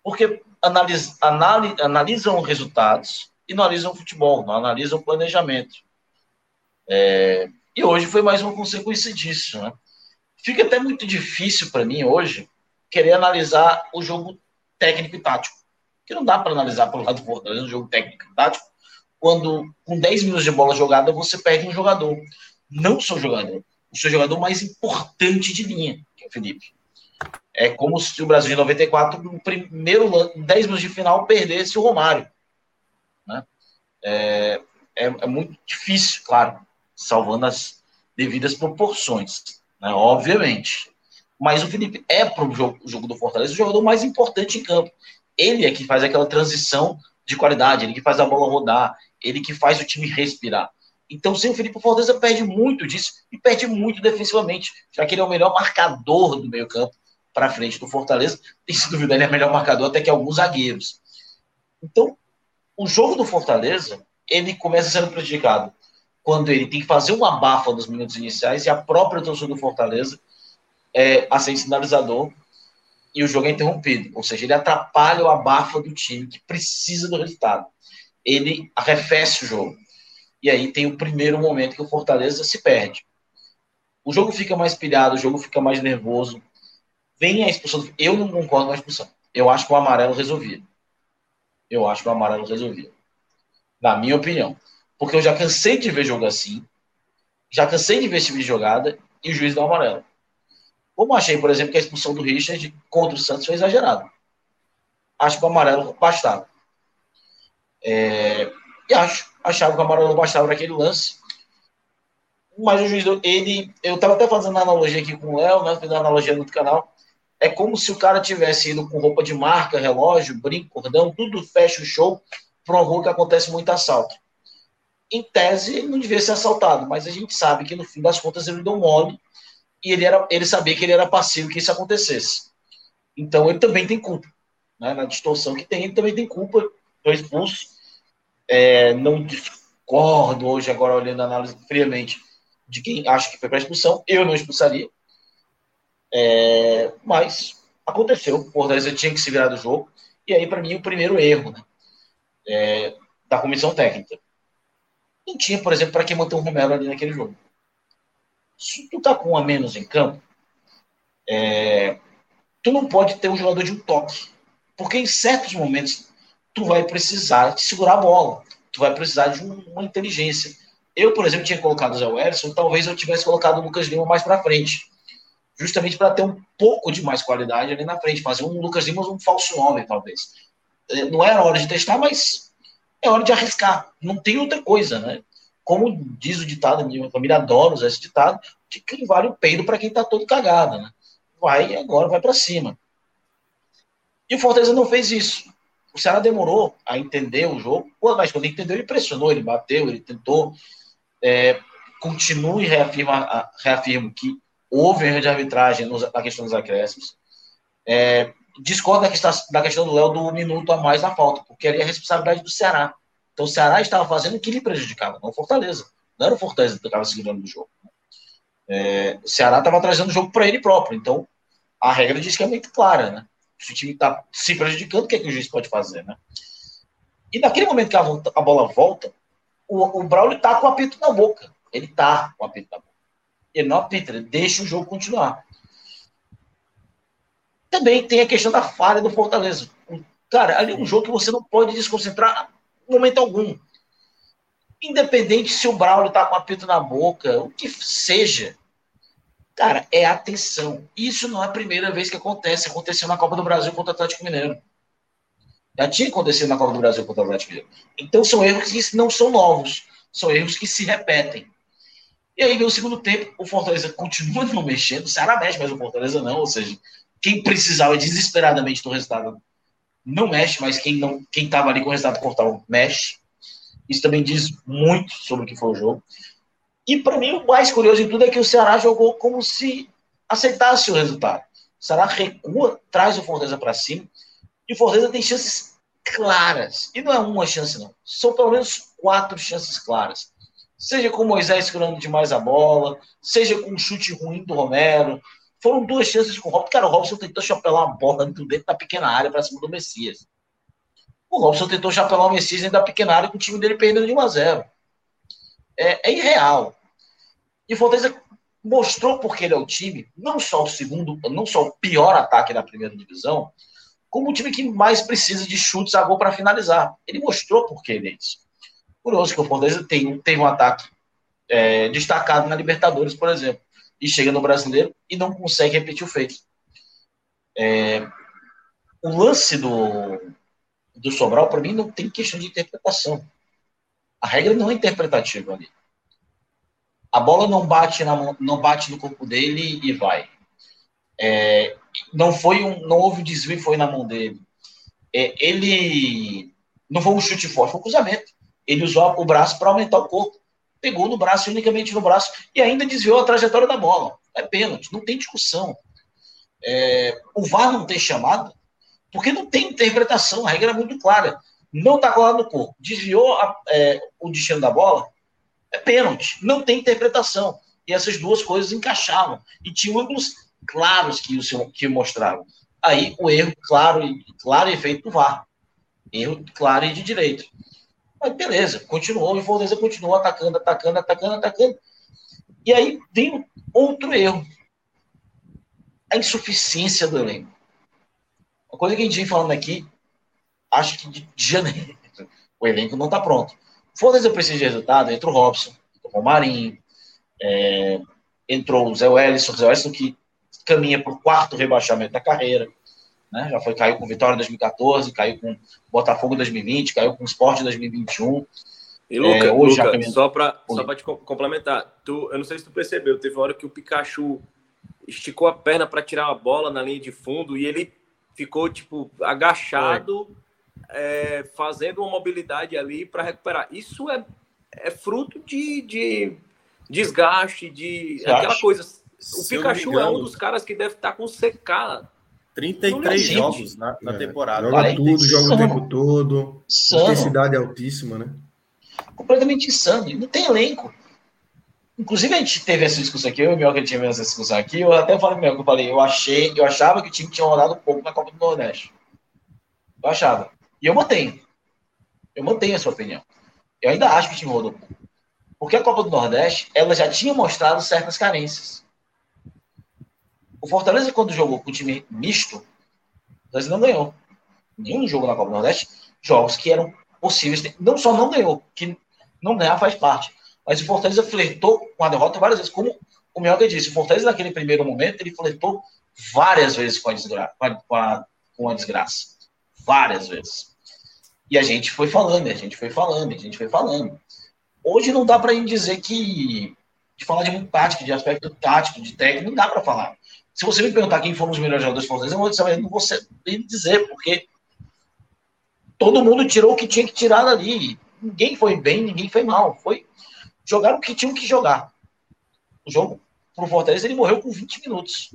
Porque analis, anali, analisam resultados e não analisam futebol, não analisam planejamento. É, e hoje foi mais uma consequência disso, né? Fica até muito difícil para mim hoje querer analisar o jogo técnico e tático. Que não dá para analisar pelo lado do Fortaleza um jogo técnico e tático quando com 10 minutos de bola jogada você perde um jogador. Não o seu jogador, o seu jogador mais importante de linha, que é o Felipe. É como se o Brasil de 94, no primeiro 10 minutos de final, perdesse o Romário. Né? É, é, é muito difícil, claro, salvando as devidas proporções né? obviamente. Mas o Felipe é para o jogo, jogo, do Fortaleza o jogador mais importante em campo. Ele é que faz aquela transição de qualidade, ele que faz a bola rodar, ele que faz o time respirar. Então, sem o Felipe, o Fortaleza perde muito disso e perde muito defensivamente, já que ele é o melhor marcador do meio-campo, para frente do Fortaleza, e se duvidar, ele é melhor marcador até que alguns zagueiros. Então, o jogo do Fortaleza, ele começa sendo prejudicado quando ele tem que fazer uma abafa nos minutos iniciais e a própria torcida do Fortaleza é, acende sinalizador e o jogo é interrompido. Ou seja, ele atrapalha o abafa do time que precisa do resultado. Ele arrefece o jogo. E aí tem o primeiro momento que o Fortaleza se perde. O jogo fica mais pilhado, o jogo fica mais nervoso. Vem a expulsão. Eu não concordo com a expulsão. Eu acho que o amarelo resolvia. Eu acho que o amarelo resolvia. Na minha opinião. Porque eu já cansei de ver jogo assim. Já cansei de ver esse tipo de jogada e o juiz dá o amarelo. Como achei, por exemplo, que a expulsão do Richard contra o Santos foi exagerada. Acho que o amarelo bastava. É, e acho, achava que o amarelo bastava naquele lance. Mas o juiz, ele. Eu estava até fazendo analogia aqui com o Léo, né? Fiz analogia no outro canal. É como se o cara tivesse ido com roupa de marca, relógio, brinco, cordão, tudo fecha o show para uma rua que acontece muito assalto. Em tese, não devia ser assaltado, mas a gente sabe que no fim das contas ele deu mole e ele, era, ele sabia que ele era passivo que isso acontecesse. Então ele também tem culpa. Né? Na distorção que tem, ele também tem culpa. Foi expulso. É, não discordo hoje, agora olhando a análise friamente, de quem acha que foi para expulsão. Eu não expulsaria. É, mas aconteceu. O Fortaleza tinha que se virar do jogo. E aí, para mim, o primeiro erro né? é, da comissão técnica. Não tinha, por exemplo, para que manter o Romero ali naquele jogo. Se tu tá com um a menos em campo, é, tu não pode ter um jogador de um toque. Porque em certos momentos tu vai precisar de segurar a bola. Tu vai precisar de um, uma inteligência. Eu, por exemplo, tinha colocado o Zé Wellison, talvez eu tivesse colocado o Lucas Lima mais para frente. Justamente para ter um pouco de mais qualidade ali na frente. Fazer um Lucas Lima um falso nome, talvez. É, não era hora de testar, mas é hora de arriscar. Não tem outra coisa, né? como diz o ditado, minha família adora usar esse ditado, de quem vale o peido para quem está todo cagado, né? Vai agora, vai para cima. E o Fortaleza não fez isso. O Ceará demorou a entender o jogo, mas quando entendeu, ele pressionou, ele bateu, ele tentou. É, continua e reafirma, reafirmo que houve erro de arbitragem na questão dos acréscimos. É, discordo da questão, da questão do Léo do minuto a mais na falta, porque ali é a responsabilidade do Ceará. Então o Ceará estava fazendo o que lhe prejudicava, não o Fortaleza. Não era o Fortaleza que estava segurando o jogo. É, o Ceará estava trazendo o jogo para ele próprio. Então a regra diz que é muito clara, né? Se o time está se prejudicando, o que, é que o juiz pode fazer, né? E naquele momento que a, a bola volta, o, o Braulio está com o apito na boca. Ele está com o apito na boca. Ele não apita, ele deixa o jogo continuar. Também tem a questão da falha do Fortaleza. Cara, ali é um jogo que você não pode desconcentrar momento algum. Independente se o Braulio tá com apito na boca, o que seja. Cara, é atenção. Isso não é a primeira vez que acontece. Aconteceu na Copa do Brasil contra o Atlético Mineiro. Já tinha acontecido na Copa do Brasil contra o Atlético Mineiro. Então são erros que não são novos. São erros que se repetem. E aí vem o segundo tempo, o Fortaleza continua não mexendo, o Ceará mexe, mas o Fortaleza não. Ou seja, quem precisava desesperadamente do resultado não mexe, mas quem não quem estava ali com o resultado portal mexe. Isso também diz muito sobre o que foi o jogo. E para mim, o mais curioso de tudo é que o Ceará jogou como se aceitasse o resultado. O Ceará recua, traz o Fortaleza para cima, e o Fortaleza tem chances claras. E não é uma chance, não. São pelo menos quatro chances claras. Seja com o Moisés segurando demais a bola, seja com um chute ruim do Romero, foram duas chances com o Robson. Cara, o Robson tentou chapelar uma bola dentro da pequena área para cima do Messias. O Robson tentou chapelar o Messias dentro da pequena área com o time dele perdendo de 1 a 0 é, é irreal. E o Fortaleza mostrou porque ele é o time, não só o segundo, não só o pior ataque da primeira divisão, como o time que mais precisa de chutes a gol para finalizar. Ele mostrou porque ele é isso. Curioso que o Fortaleza tem, tem um ataque é, destacado na Libertadores, por exemplo e chega no brasileiro e não consegue repetir o feito. É, o lance do, do Sobral, para mim, não tem questão de interpretação. A regra não é interpretativa ali. A bola não bate, na, não bate no corpo dele e vai. É, não foi um, não houve desvio, foi na mão dele. É, ele não foi um chute forte, foi um cruzamento. Ele usou o braço para aumentar o corpo pegou no braço, unicamente no braço, e ainda desviou a trajetória da bola. É pênalti, não tem discussão. é, o VAR não ter chamado, porque não tem interpretação, a regra é muito clara. Não está colado no corpo, desviou a, é, o destino da bola, é pênalti, não tem interpretação. E essas duas coisas encaixavam. E tinha ângulos claros que, o, que mostravam. Aí o erro claro, claro e feito do VAR. Erro claro e de direito. Mas beleza, continuou, e Fortaleza continuou atacando, atacando, atacando, atacando. E aí vem outro erro. A insuficiência do elenco. Uma coisa que a gente vem falando aqui, acho que de janeiro, <laughs> o elenco não está pronto. Fortaleza precisa de resultado, entra o Robson, entra o Romarinho, é, entrou o Zé Wellison, o Zé Wellison que caminha para o quarto rebaixamento da carreira. Né? Já foi, caiu com Vitória em 2014, caiu com Botafogo em 2020, caiu com Sport em 2021. E Luca, é, hoje Luca só para só te complementar, tu, eu não sei se tu percebeu, teve uma hora que o Pikachu esticou a perna para tirar a bola na linha de fundo e ele ficou tipo agachado, é, fazendo uma mobilidade ali para recuperar. Isso é, é fruto de, de desgaste, de aquela coisa. O Se Pikachu é um dos caras que deve estar tá com secar. 33 jogos na, na é, temporada. Joga tudo, joga o tempo todo. Insano. Intensidade altíssima, né? Completamente insano. Não tem elenco. Inclusive, a gente teve essa discussão aqui, eu e o Mioca tive essa discussão aqui. Eu até falei meu, eu falei, eu achei, eu achava que o time tinha rodado um pouco na Copa do Nordeste. Eu achava. E eu mantenho. Eu mantenho essa opinião. Eu ainda acho que o time rodou pouco. Porque a Copa do Nordeste, ela já tinha mostrado certas carências. O Fortaleza, quando jogou com o time misto, Fortaleza não ganhou. Nenhum jogo na Copa do Nordeste, jogos que eram possíveis. Não só não ganhou, que não ganhar faz parte. Mas o Fortaleza flertou com a derrota várias vezes. Como o Mioca disse, o Fortaleza, naquele primeiro momento, ele flertou várias vezes com a, desgra com a, com a desgraça. Várias vezes. E a gente foi falando, a gente foi falando, a gente foi falando. Hoje não dá para dizer que. De falar de muito tático, de aspecto tático, de técnico, não dá para falar. Se você me perguntar quem foram os melhores jogadores do Fortaleza, eu não vou dizer, porque todo mundo tirou o que tinha que tirar dali. Ninguém foi bem, ninguém foi mal. Foi jogar o que tinham que jogar. O jogo pro Fortaleza ele morreu com 20 minutos.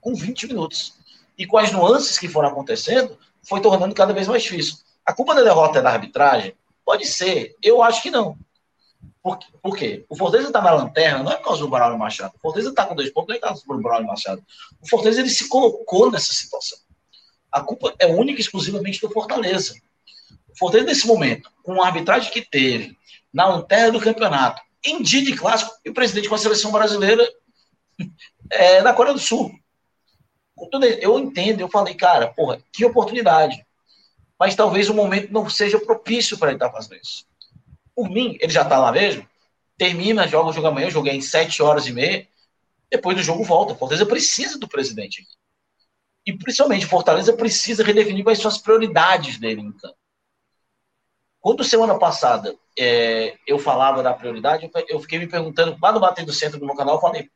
Com 20 minutos. E com as nuances que foram acontecendo, foi tornando cada vez mais difícil. A culpa da derrota é da arbitragem? Pode ser. Eu acho que não. Por, por quê? O Fortaleza está na lanterna, não é por causa do Braulio Machado. O Fortaleza está com dois pontos, não é por causa do Braulio Machado. O Fortaleza ele se colocou nessa situação. A culpa é única e exclusivamente do Fortaleza. O Fortaleza, nesse momento, com a arbitragem que teve, na lanterna do campeonato, em dia de clássico, e o presidente com a seleção brasileira <laughs> é, na Coreia do Sul. Eu entendo, eu falei, cara, porra, que oportunidade. Mas talvez o momento não seja propício para ele estar fazendo isso. Por mim, ele já está lá mesmo. Termina, joga o jogo amanhã, eu joguei em sete horas e meia. Depois do jogo volta. Fortaleza precisa do presidente aqui. E principalmente, Fortaleza precisa redefinir quais são as prioridades dele em campo. Quando semana passada é, eu falava da prioridade, eu fiquei me perguntando, lá no Batendo Centro do meu canal, eu falei,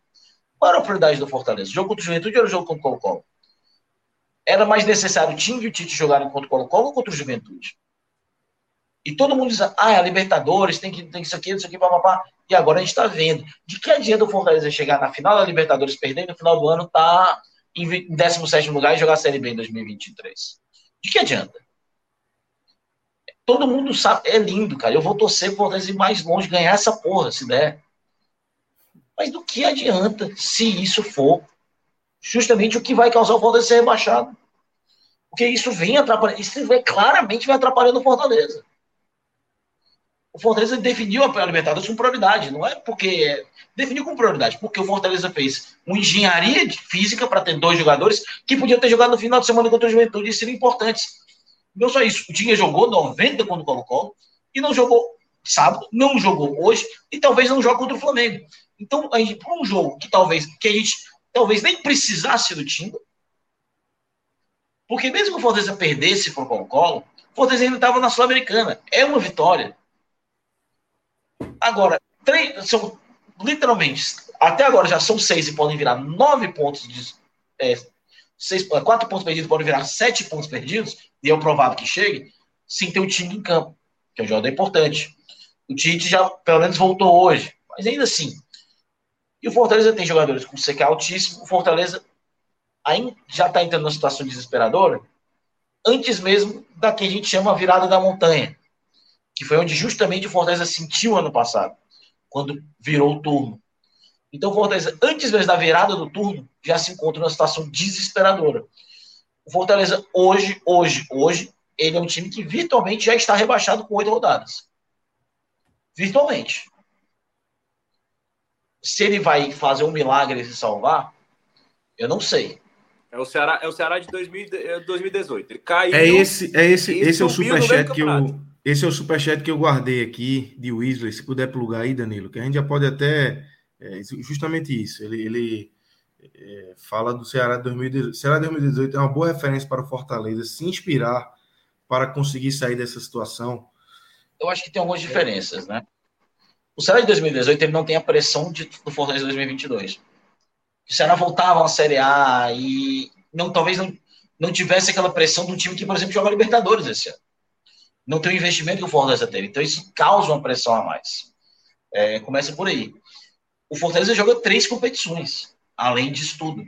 qual era a prioridade do Fortaleza? Jogo contra o Juventude ou o jogo contra o Colo-Colo? Era mais necessário o time e o Tite jogarem contra o Colo-Colo ou contra o Juventude? E todo mundo diz, ah, é Libertadores, tem que tem isso aqui, isso aqui, papapá. E agora a gente está vendo. De que adianta o Fortaleza chegar na final da Libertadores, perder no final do ano, tá em 17 lugar e jogar a Série B em 2023? De que adianta? Todo mundo sabe, é lindo, cara. Eu vou torcer pro Fortaleza ir mais longe, ganhar essa porra, se der. Mas do que adianta se isso for justamente o que vai causar o Fortaleza ser rebaixado? Porque isso vem atrapalhando, isso vem, claramente vem atrapalhando o Fortaleza o Fortaleza definiu a Libertadores com prioridade, não é porque definiu com prioridade, porque o Fortaleza fez uma engenharia física para ter dois jogadores que podiam ter jogado no final de semana contra o Juventude e seriam importantes. Não só isso, o Tinha jogou 90 quando colocou e não jogou sábado, não jogou hoje e talvez não jogue contra o Flamengo. Então, para um jogo que talvez que a gente talvez nem precisasse do time, porque mesmo que o Fortaleza perdesse para o Colo-Colo, o Fortaleza ainda estava na Sul-Americana. É uma vitória. Agora, três, são literalmente, até agora já são seis e podem virar nove pontos de. É, seis, quatro pontos perdidos podem virar sete pontos perdidos, e é o provável que chegue, sem ter o time em campo, que é um jogador importante. O Tite já, pelo menos, voltou hoje, mas ainda assim. E o Fortaleza tem jogadores com CK altíssimo, o Fortaleza aí já está entrando numa situação desesperadora, antes mesmo da que a gente chama virada da montanha, que foi onde justamente o Fortaleza sentiu ano passado, quando virou o turno. Então o Fortaleza, antes mesmo da virada do turno, já se encontra numa situação desesperadora. O Fortaleza hoje, hoje, hoje, ele é um time que virtualmente já está rebaixado com oito rodadas. Virtualmente. Se ele vai fazer um milagre e se salvar, eu não sei. É o Ceará, é o Ceará de 2000, 2018. Ele caiu. É esse, é esse, esse é o superchat que eu, esse é o superchat que eu guardei aqui de Weasley. Se puder plugar aí, Danilo, que a gente já pode até é, justamente isso. Ele, ele é, fala do Ceará de 2018. Ceará 2018 é uma boa referência para o Fortaleza se inspirar para conseguir sair dessa situação. Eu acho que tem algumas diferenças, né? O Ceará de 2018 ele não tem a pressão de, do Fortaleza 2022 o Ceará voltava uma Série A e não, talvez não, não tivesse aquela pressão de um time que, por exemplo, joga Libertadores esse ano. Não tem o investimento que o Fortaleza teve. Então, isso causa uma pressão a mais. É, começa por aí. O Fortaleza joga três competições, além disso tudo.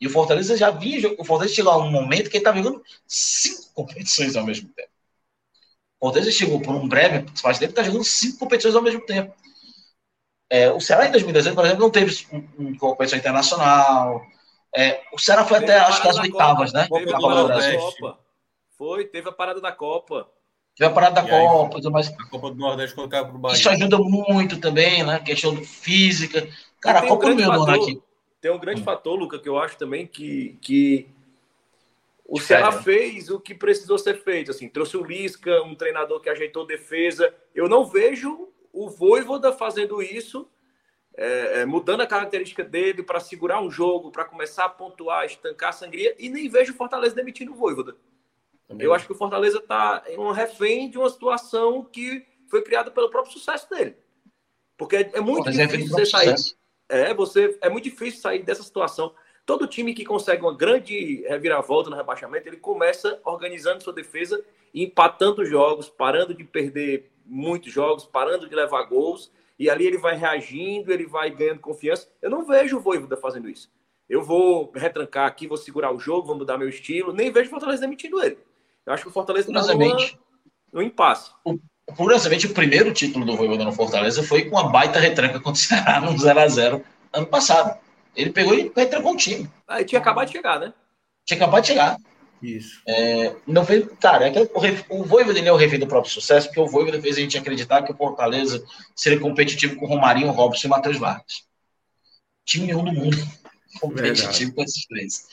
E o Fortaleza já vinha. O Fortaleza chegou a um momento que ele estava jogando cinco competições ao mesmo tempo. O Fortaleza chegou por um breve espaço tempo, está jogando cinco competições ao mesmo tempo. É, o Ceará em 2018, por exemplo, não teve um, um competição internacional. É, o Ceará foi até, acho que as oitavas, né? Teve a Copa do Brasil. Foi, teve a parada da Copa. Teve a parada da e Copa, aí, mas... A Copa do Nordeste colocar pro Bahia. Isso ajuda muito também, né? Questão física. Cara, a Copa um do fator, aqui. Tem um grande hum. fator, Luca, que eu acho também que, que o Ceará fez o que precisou ser feito. Assim, trouxe o Lisca, um treinador que ajeitou defesa. Eu não vejo o Voivoda fazendo isso, é, é, mudando a característica dele para segurar um jogo, para começar a pontuar, estancar a sangria, e nem vejo o Fortaleza demitindo o Voivoda. Também. Eu acho que o Fortaleza está em um refém de uma situação que foi criada pelo próprio sucesso dele. Porque é, é muito difícil você sair. É, você, é muito difícil sair dessa situação. Todo time que consegue uma grande reviravolta no rebaixamento, ele começa organizando sua defesa empatando jogos, parando de perder muitos jogos, parando de levar gols, e ali ele vai reagindo, ele vai ganhando confiança. Eu não vejo o Voivoda fazendo isso. Eu vou retrancar aqui, vou segurar o jogo, vou mudar meu estilo, nem vejo o Fortaleza demitindo ele. Eu acho que o Fortaleza está no impasse. Curiosamente, o primeiro título do Voivoda no Fortaleza foi com uma baita retranca contra o Ceará no 0x0 ano passado. Ele pegou e retrancou o time. Ah, tinha acabado de chegar, né? Tinha acabado de chegar. Isso. É, não fez, cara, é o, o Voivoda é o refém do próprio sucesso, porque o Voivoda fez a gente acreditar que o Fortaleza seria competitivo com o Romarinho, o Robson e o Matheus Vargas. Time nenhum do mundo <laughs> competitivo Verdade. com esses três.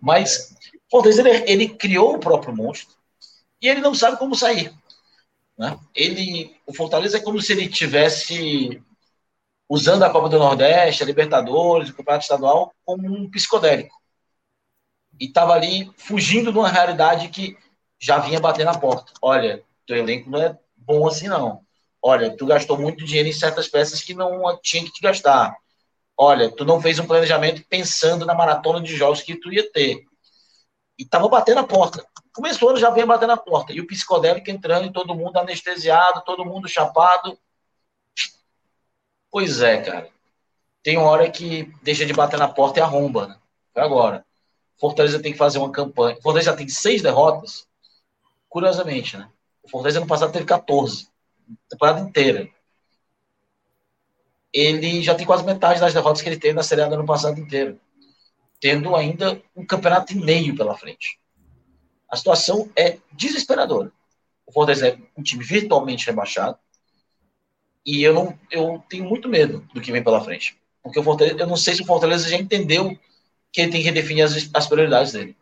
Mas o Fortaleza, ele, ele, criou o próprio monstro e ele não sabe como sair. Né? Ele, o Fortaleza é como se ele tivesse usando a Copa do Nordeste, a Libertadores, o Campeonato Estadual, como um psicodélico e estava ali fugindo de uma realidade que já vinha bater na porta. Olha, teu elenco não é bom assim, não. Olha, tu gastou muito dinheiro em certas peças que não tinha que te gastar. Olha, tu não fez um planejamento pensando na maratona de jogos que tu ia ter. E tava batendo a porta. Começou, já vinha batendo a porta. E o psicodélico entrando e todo mundo anestesiado, todo mundo chapado. Pois é, cara. Tem hora que deixa de bater na porta e arromba, né? Foi agora. Fortaleza tem que fazer uma campanha. Fortaleza já tem seis derrotas. Curiosamente, né? O Fortaleza no passado teve 14. Temporada inteira. Ele já tem quase metade das derrotas que ele teve na Série A do ano passado inteiro. Tendo ainda um campeonato e meio pela frente. A situação é desesperadora. O Fortaleza é um time virtualmente rebaixado. E eu não eu tenho muito medo do que vem pela frente. Porque o Fortaleza, eu não sei se o Fortaleza já entendeu que ele tem que definir as, as prioridades dele.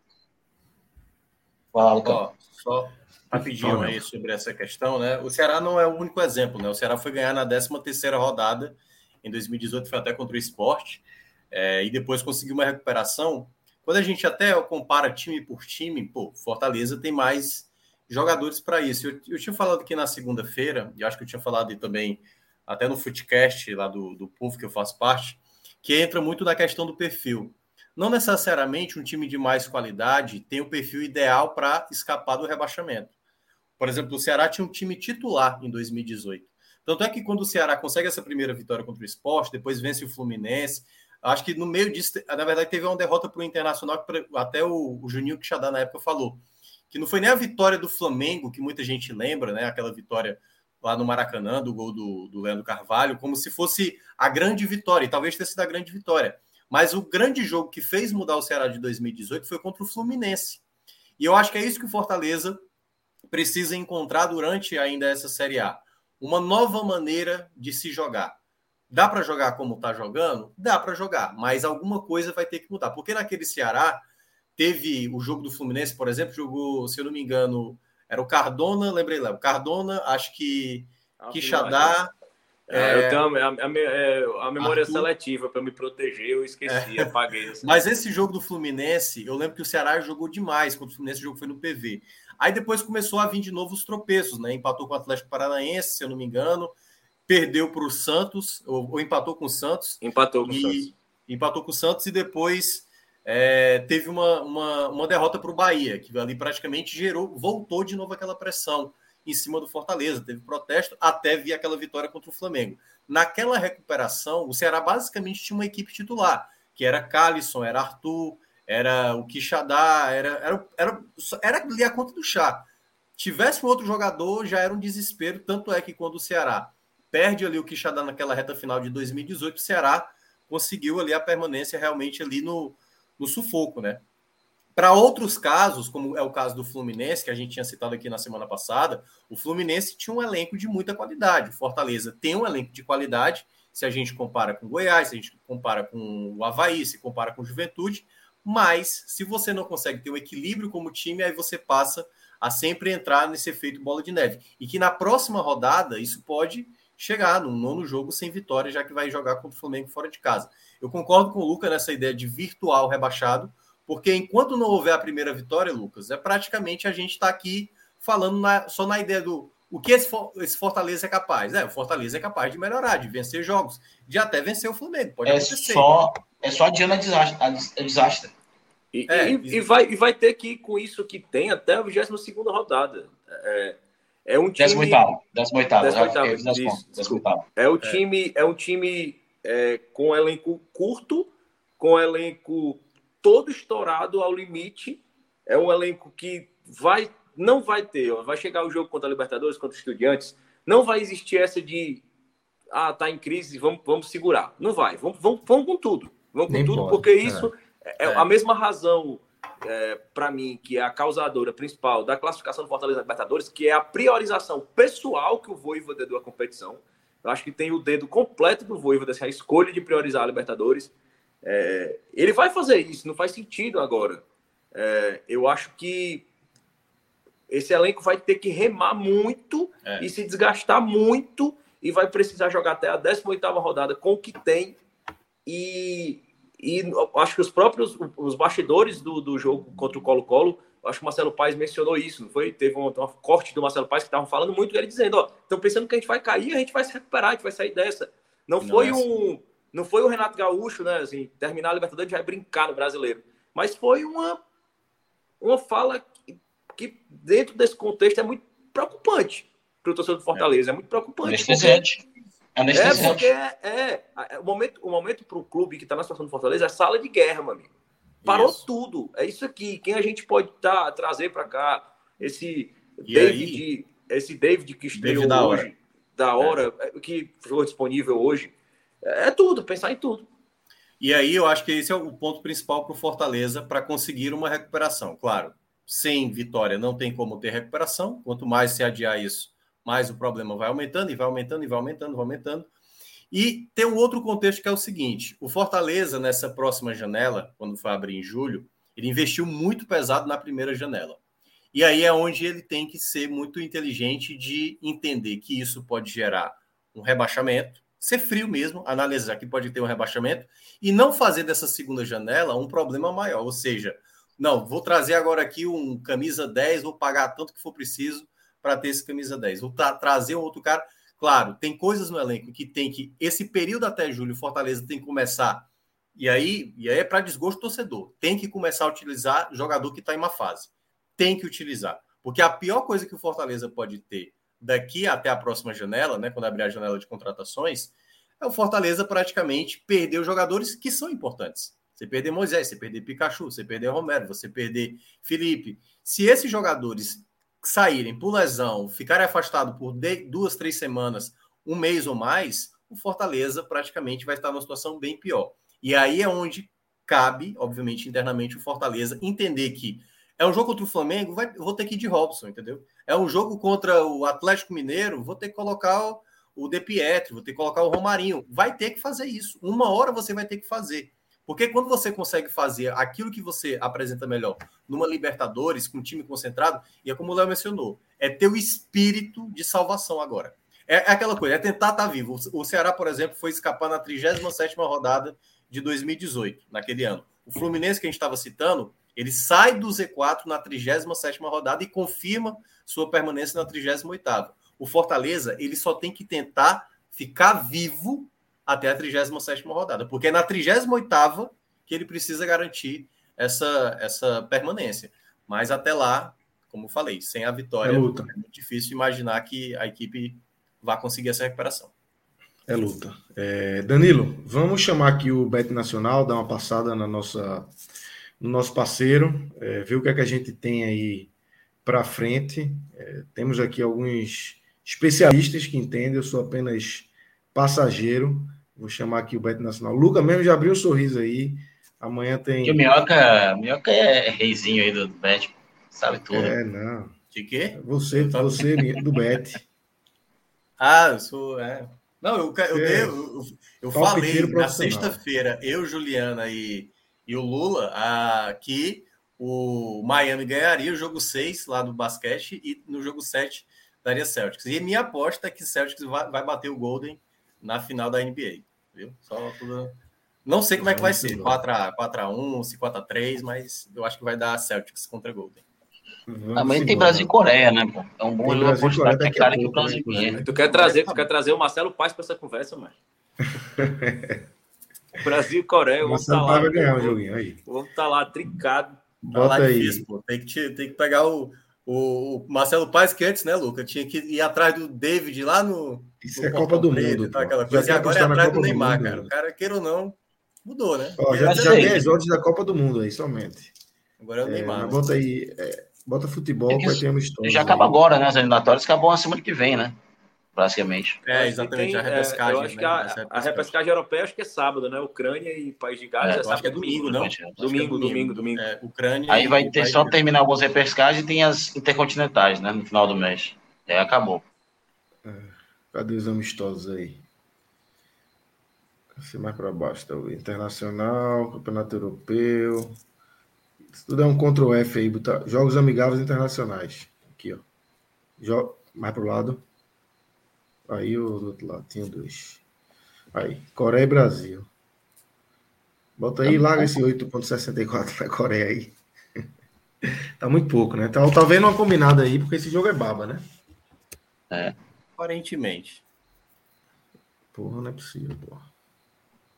Fala, Ó, só rapidinho aí sobre essa questão, né? O Ceará não é o único exemplo, né? O Ceará foi ganhar na 13 terceira rodada em 2018, foi até contra o esporte, é, e depois conseguiu uma recuperação. Quando a gente até compara time por time, pô, Fortaleza tem mais jogadores para isso. Eu, eu, tinha falado aqui na segunda-feira, e acho que eu tinha falado também até no Footcast lá do, do PUF, que eu faço parte, que entra muito na questão do perfil. Não necessariamente um time de mais qualidade tem o perfil ideal para escapar do rebaixamento. Por exemplo, o Ceará tinha um time titular em 2018. Tanto é que quando o Ceará consegue essa primeira vitória contra o esporte, depois vence o Fluminense, Acho que no meio disso, na verdade, teve uma derrota para o Internacional, que até o, o Juninho Quixadá na época falou, que não foi nem a vitória do Flamengo, que muita gente lembra, né? Aquela vitória lá no Maracanã, do gol do, do Leandro Carvalho, como se fosse a grande vitória, e talvez tenha sido a grande vitória. Mas o grande jogo que fez mudar o Ceará de 2018 foi contra o Fluminense. E eu acho que é isso que o Fortaleza precisa encontrar durante ainda essa Série A. Uma nova maneira de se jogar. Dá para jogar como está jogando? Dá para jogar, mas alguma coisa vai ter que mudar. Porque naquele Ceará, teve o jogo do Fluminense, por exemplo, jogou, se eu não me engano, era o Cardona, lembrei lá, o Cardona, acho que ah, Quixadá. É, é, eu tenho a, a, a, é, a memória Arthur, seletiva para me proteger, eu esqueci, é. apaguei. Assim. Mas esse jogo do Fluminense, eu lembro que o Ceará jogou demais quando o Fluminense jogo foi no PV. Aí depois começou a vir de novo os tropeços, né? Empatou com o Atlético Paranaense, se eu não me engano, perdeu para o Santos, ou, ou, empatou com o Santos. Empatou com o Santos. Empatou com o Santos e depois é, teve uma, uma, uma derrota para o Bahia, que ali praticamente gerou, voltou de novo aquela pressão em cima do Fortaleza. Teve protesto até vir aquela vitória contra o Flamengo. Naquela recuperação, o Ceará basicamente tinha uma equipe titular, que era Calisson, era Arthur, era o Quixadá, era, era, era, era ali a conta do chá. Tivesse um outro jogador, já era um desespero. Tanto é que quando o Ceará perde ali o Quixadá naquela reta final de 2018, o Ceará conseguiu ali a permanência realmente ali no, no sufoco, né? Para outros casos, como é o caso do Fluminense, que a gente tinha citado aqui na semana passada, o Fluminense tinha um elenco de muita qualidade. O Fortaleza tem um elenco de qualidade, se a gente compara com Goiás, se a gente compara com o Havaí, se compara com Juventude, mas se você não consegue ter um equilíbrio como time, aí você passa a sempre entrar nesse efeito bola de neve. E que na próxima rodada isso pode chegar num nono jogo sem vitória, já que vai jogar contra o Flamengo fora de casa. Eu concordo com o Lucas nessa ideia de virtual rebaixado, porque enquanto não houver a primeira vitória, Lucas, é praticamente a gente está aqui falando na, só na ideia do o que esse, esse, Fortaleza é capaz. É, o Fortaleza é capaz de melhorar, de vencer jogos, de até vencer o Flamengo. Pode é acontecer. Só, é só adiando a desastre. A desastre. E, é, e, e, vai, e vai ter que ir com isso que tem até a 22 rodada. É, é um time. 18 18 É o time, é um time é, com elenco curto, com elenco todo estourado ao limite. É um elenco que vai, não vai ter, ó, vai chegar o jogo contra a Libertadores, contra os Estudiantes, não vai existir essa de ah, tá em crise, vamos, vamos segurar. Não vai, vamos, vamos, vamos com tudo. Vamos com Nem tudo, pode. porque isso é, é, é, a mesma razão é, para mim, que é a causadora principal da classificação do Fortaleza Libertadores, que é a priorização pessoal que o Voivoda deu à competição. Eu acho que tem o dedo completo do Voivoda, assim, a escolha de priorizar a Libertadores. É, ele vai fazer isso, não faz sentido agora. É, eu acho que esse elenco vai ter que remar muito é. e se desgastar muito e vai precisar jogar até a 18ª rodada com o que tem e e acho que os próprios os bastidores do, do jogo contra o Colo-Colo, acho que o Marcelo Paes mencionou isso, não foi? Teve um, um corte do Marcelo Paes que estavam falando muito, ele dizendo, ó, estão pensando que a gente vai cair, a gente vai se recuperar, a gente vai sair dessa. Não, não foi é assim. um não foi o Renato Gaúcho, né, assim, terminar a Libertadores vai brincar no brasileiro, mas foi uma uma fala que, que dentro desse contexto é muito preocupante para o torcedor do Fortaleza, é, é muito preocupante. É é, porque é, é, é, o momento, o momento para o clube que está na situação do Fortaleza é sala de guerra, meu amigo. Parou isso. tudo. É isso aqui. Quem a gente pode tá, trazer para cá? Esse e David, aí? esse David que estreou da hoje, hora. da hora, é. que ficou disponível hoje. É, é tudo, pensar em tudo. E aí eu acho que esse é o ponto principal para o Fortaleza para conseguir uma recuperação. Claro, sem vitória não tem como ter recuperação. Quanto mais se adiar isso, mais o problema vai aumentando e vai aumentando e vai aumentando, vai aumentando. E tem um outro contexto que é o seguinte: o Fortaleza, nessa próxima janela, quando for abrir em julho, ele investiu muito pesado na primeira janela. E aí é onde ele tem que ser muito inteligente de entender que isso pode gerar um rebaixamento, ser frio mesmo, analisar que pode ter um rebaixamento e não fazer dessa segunda janela um problema maior. Ou seja, não, vou trazer agora aqui um camisa 10, vou pagar tanto que for preciso para ter esse camisa 10. Ou tra trazer outro cara. Claro, tem coisas no elenco que tem que. Esse período até julho, Fortaleza tem que começar. E aí, e aí é para desgosto do torcedor. Tem que começar a utilizar jogador que está em uma fase. Tem que utilizar. Porque a pior coisa que o Fortaleza pode ter daqui até a próxima janela, né, quando abrir a janela de contratações, é o Fortaleza praticamente perder os jogadores que são importantes. Você perder Moisés, você perder Pikachu, você perder Romero, você perder Felipe. Se esses jogadores saírem por lesão, ficarem afastados por duas, três semanas, um mês ou mais, o Fortaleza praticamente vai estar numa situação bem pior. E aí é onde cabe, obviamente, internamente o Fortaleza entender que é um jogo contra o Flamengo, vai, vou ter que ir de Robson, entendeu? É um jogo contra o Atlético Mineiro, vou ter que colocar o, o De vou ter que colocar o Romarinho. Vai ter que fazer isso. Uma hora você vai ter que fazer. Porque quando você consegue fazer aquilo que você apresenta melhor numa Libertadores, com um time concentrado, e é como o Léo mencionou, é ter o espírito de salvação agora. É, é aquela coisa, é tentar estar tá vivo. O Ceará, por exemplo, foi escapar na 37 rodada de 2018, naquele ano. O Fluminense, que a gente estava citando, ele sai do Z4 na 37 rodada e confirma sua permanência na 38 O Fortaleza, ele só tem que tentar ficar vivo até a 37 rodada, porque é na 38 que ele precisa garantir essa, essa permanência. Mas até lá, como falei, sem a vitória, é, é muito difícil imaginar que a equipe vá conseguir essa recuperação. É luta. É, Danilo, vamos chamar aqui o Bet Nacional, dar uma passada na nossa, no nosso parceiro, é, ver o que é que a gente tem aí para frente. É, temos aqui alguns especialistas que entendem, eu sou apenas passageiro. Vou chamar aqui o Bet Nacional. O Luca mesmo já abriu um sorriso aí. Amanhã tem. o Minhoca, Minhoca é reizinho aí do Bet, sabe tudo. É, não. De quê? Você, você do Bet. <laughs> Ah, eu sou. É. Não, eu, eu, é. eu, eu falei na sexta-feira, eu, Juliana e, e o Lula, a, que o Miami ganharia o jogo 6 lá do basquete e no jogo 7 daria Celtics. E minha aposta é que Celtics vai, vai bater o Golden na final da NBA. Viu? Só tudo. Não sei como é que vai ser, 4x1, 4x1, 4x3, mas eu acho que vai dar Celtics contra Golden. Também tem Brasil e Coreia, né, pô? É um bom jogo apostar que cara que o Brasil ganha. Tu quer trazer, tu quer trazer o Marcelo Paz para essa conversa, mano? <laughs> Brasil e Coreia, vamos estar tá lá. Vai ganhar o joguinho aí. Vamos estar tá lá trincado. Tá Bota lá aí. Difícil, pô. Tem que, tem que pegar o, o, Marcelo Paz, que antes, né, Luca? Tinha que ir atrás do David lá no. Isso é Copa do Preto, Mundo. Tá, aquela coisa. E agora é atrás do Neymar, cara. O cara, queira ou não, mudou, né? Ó, já, já tem as odds da Copa do Mundo aí, somente. Agora é o Neymar. É, bota aí. É, Bota futebol, é vai ter uma história. Já acaba agora, né? As eliminatórias acabam na semana que vem, né? Basicamente. É, exatamente. Tem, a repescagem. É, eu acho né? que a, a, repescagem europeia acho que é sábado, né? Ucrânia e País de Gales. É, é acho que é domingo, não? Domingo, domingo, domingo. É, Ucrânia. Aí vai ter só terminar algumas repescagens e tem as intercontinentais, né? No final do mês. Aí acabou. É, cadê os amistosos aí? Assim mais para baixo, tá? Internacional, Campeonato Europeu. Tudo é um Ctrl F aí, botar jogos amigáveis internacionais. Aqui, ó. Jo... Mais pro lado. Aí o do outro lado, tinha dois. Aí, Coreia e Brasil. Bota aí, larga esse 8.64 pra <laughs> Coreia aí. tá muito pouco, né? Tá, tá vendo uma combinada aí, porque esse jogo é baba, né? É. Aparentemente. Porra, não é possível, porra.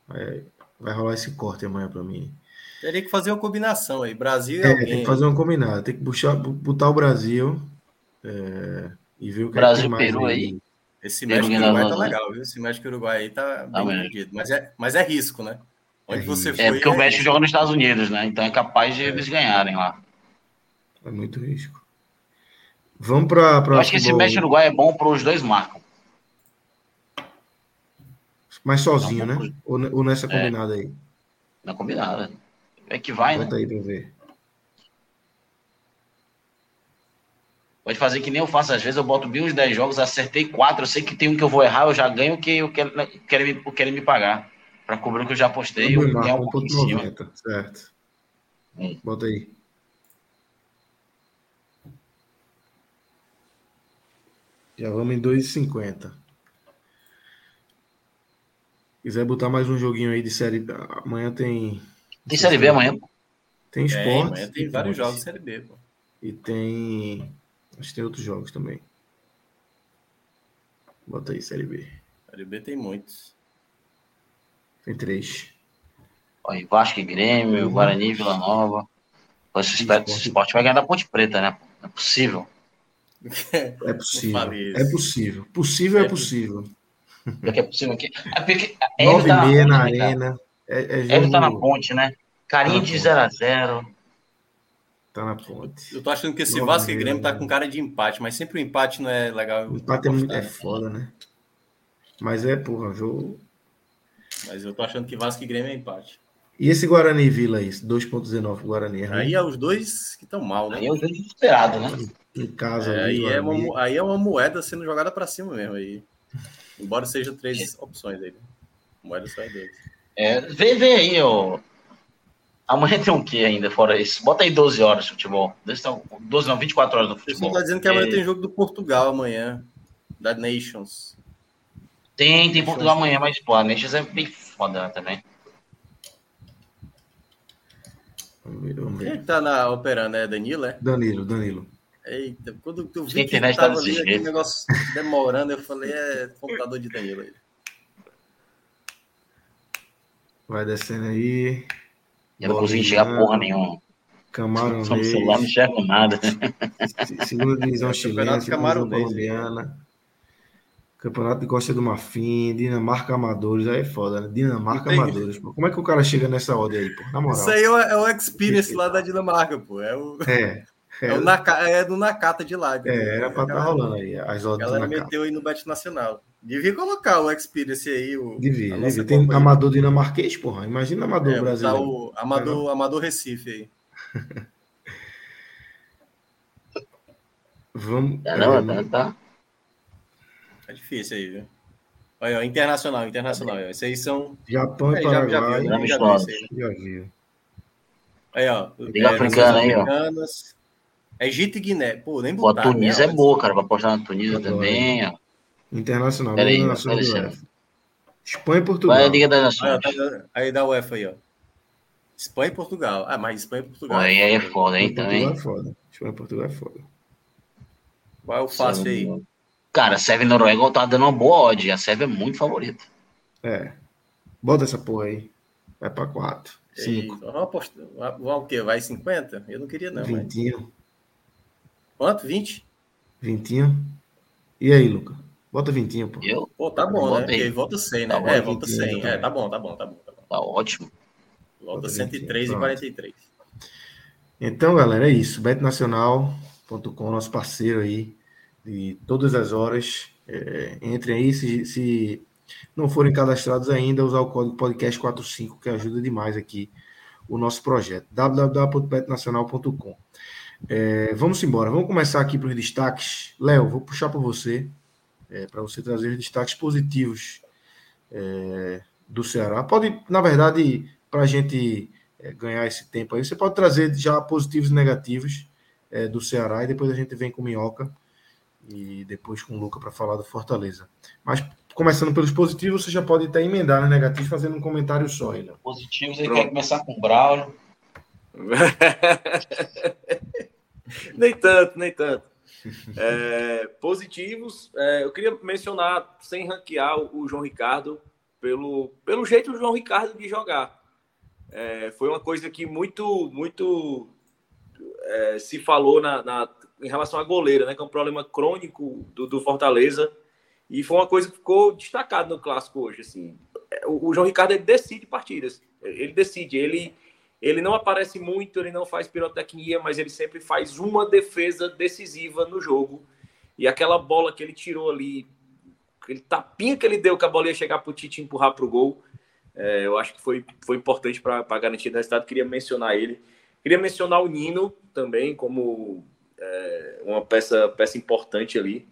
Vai, vai rolar esse corte amanhã pra mim. Teria que fazer uma combinação aí, Brasil e é, alguém. Tem que fazer uma combinada, tem que puxar, botar o Brasil é, e ver o que Brasil, é que mais Peru aí. aí. Esse México Uruguai tá legal, viu? Esse México Uruguai aí tá bem dividido. Mas é, mas é risco, né? Onde é você foi. É porque o México joga nos Estados Unidos, né? Então é capaz de é. eles ganharem lá. É muito risco. Vamos para. Eu acho que esse México Uruguai é bom para os dois marcam. Mas sozinho, né? Ou, ou nessa é. combinada aí? Na combinada. É que vai, Bota né? aí pra ver. Pode fazer que nem eu faço. Às vezes eu boto bem uns 10 jogos, acertei 4. Eu sei que tem um que eu vou errar, eu já ganho o que eu quero, quero, me, quero me pagar. Para cobrir o que eu já apostei, eu ganhar um pouco em cima. Certo. Hum. Bota aí. Já vamos em 2,50. Quiser botar mais um joguinho aí de série. Amanhã tem tem Série B amanhã. Tem esporte. É, amanhã tem vários jogos de Série B, pô. E tem. Acho que tem outros jogos também. Bota aí, Série B. Série B tem muitos. Tem três. Olha, Vasco e Grêmio, uhum. Guarani, Vila Nova. Esse esporte. esporte vai ganhar da Ponte Preta, né? É possível. É possível. É possível. Possível é, é possível. Daqui é possível aqui. É porque <laughs> Nove tá meia na né, arena. É, é jogo... tá na ponte, né? Carinho tá de 0x0. Tá na ponte. Eu tô achando que esse Vasco e Grêmio tá com cara de empate, mas sempre o empate não é legal. O empate é, muito, é foda, né? Mas é, porra, jogo. Mas eu tô achando que Vasco e Grêmio é empate. E esse Guarani e Vila aí, 2.19 Guarani. É aí é os dois que estão mal, né? Aí é os dois desesperados, né? Em casa. É, aí, é uma, aí é uma moeda sendo jogada para cima mesmo aí. Embora seja três é. opções aí. Né? Moeda só é dois. É, vê, vê aí, ó. Amanhã tem um quê ainda fora isso? Bota aí 12 horas de futebol. 12 não, 24 horas no futebol. Você tá dizendo que amanhã é... tem jogo do Portugal amanhã. Da Nations. Tem, tem Portugal amanhã, mas pô, a Nations é bem foda também. Quem é que tá na, operando? É Danilo, é? Danilo, Danilo. Eita, quando tu vi que tava tá ali, aquele negócio demorando, eu falei, é computador de Danilo aí. Vai descendo aí. Eu não consegui enxergar porra nenhuma. Camarão Só no celular não enxergo nada. Segunda divisão chilena, segunda divisão colombiana. Campeonato de Costa do Marfim, Dinamarca Amadores, aí é foda, né? Dinamarca Amadores, pô. Como é que o cara chega nessa ordem aí, pô? Na moral. Isso aí é o, é o Experience lá da Dinamarca, pô. É, o... é. <laughs> É, é, o Naka, é do Nakata de lá. É, era pra estar tá rolando aí as ordens Ela meteu aí no Bet Nacional. Devia colocar o Experience aí. O, devia, devia. Tem aí. amador dinamarquês, porra. Imagina amador é, brasileiro. o amador, amador Recife aí. <laughs> Vamos. Tá, não, tá, tá. Tá difícil aí, viu? Olha, internacional, internacional. Ó. Esses aí são. Japão e Paraguai. Já, já, viu, já, viu, já viu. Aí, ó. Liga é, Africana aí, ó. Egito e Guiné. Pô, nem botar. Pô, a Tunísia né? é boa, cara. Vai apostar na Tunísia também, ó. Internacional. Peraí, Espanha e Portugal. Vai a Liga das Nações. Aí, aí dá o UEFA aí, ó. Espanha e Portugal. Ah, mas Espanha e Portugal. Pô, aí é foda, hein, também. Portugal é foda. Espanha e Portugal é foda. Qual é o fácil aí? Cara, a Sérvia e Noruega tá dando uma boa odd. A Sérvia é muito favorita. É. Bota essa porra aí. Vai pra 4. 5. Vamos apostar. o quê? Vai 50? Eu não queria, não. 20. Mas... Quanto? 20? 20. E aí, Luca? Bota 20, pô. Eu? Pô, tá bom, né? Volta 100, né? Tá é, volta 100. É, tá bom, tá bom, tá bom. Tá, bom. tá ótimo. Volta 103 e 43. Então, galera, é isso. betnacional.com, nosso parceiro aí de todas as horas. É, entrem aí, se, se não forem cadastrados ainda, usar o código podcast45, que ajuda demais aqui o nosso projeto. www.betnacional.com. É, vamos embora, vamos começar aqui para os destaques. Léo, vou puxar para você, é, para você trazer os destaques positivos é, do Ceará. Pode, na verdade, para a gente é, ganhar esse tempo aí, você pode trazer já positivos e negativos é, do Ceará e depois a gente vem com Minhoca e depois com o Luca para falar do Fortaleza. Mas começando pelos positivos, você já pode até emendar nos negativos fazendo um comentário só. Aí, Positivos, ele quer começar com o Braulio. <laughs> nem tanto, nem tanto. É, positivos, é, eu queria mencionar, sem ranquear, o João Ricardo, pelo, pelo jeito do João Ricardo de jogar. É, foi uma coisa que muito, muito é, se falou na, na, em relação à goleira, né, que é um problema crônico do, do Fortaleza. E foi uma coisa que ficou destacada no clássico hoje. Assim. O, o João Ricardo decide partidas. Ele decide, ele ele não aparece muito, ele não faz pirotecnia, mas ele sempre faz uma defesa decisiva no jogo. E aquela bola que ele tirou ali, aquele tapinha que ele deu que a bola ia chegar para o Tite empurrar para o gol, é, eu acho que foi, foi importante para garantir o resultado. Queria mencionar ele. Queria mencionar o Nino também como é, uma peça, peça importante ali.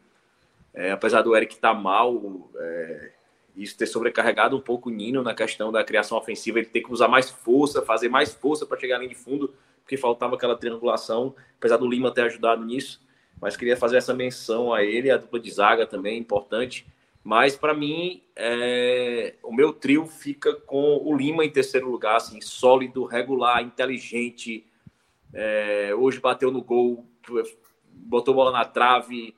É, apesar do Eric estar tá mal, é, isso ter sobrecarregado um pouco o Nino na questão da criação ofensiva, ele ter que usar mais força, fazer mais força para chegar ali de fundo, porque faltava aquela triangulação, apesar do Lima ter ajudado nisso. Mas queria fazer essa menção a ele, a dupla de zaga também, importante. Mas para mim, é... o meu trio fica com o Lima em terceiro lugar, assim, sólido, regular, inteligente. É... Hoje bateu no gol, botou bola na trave,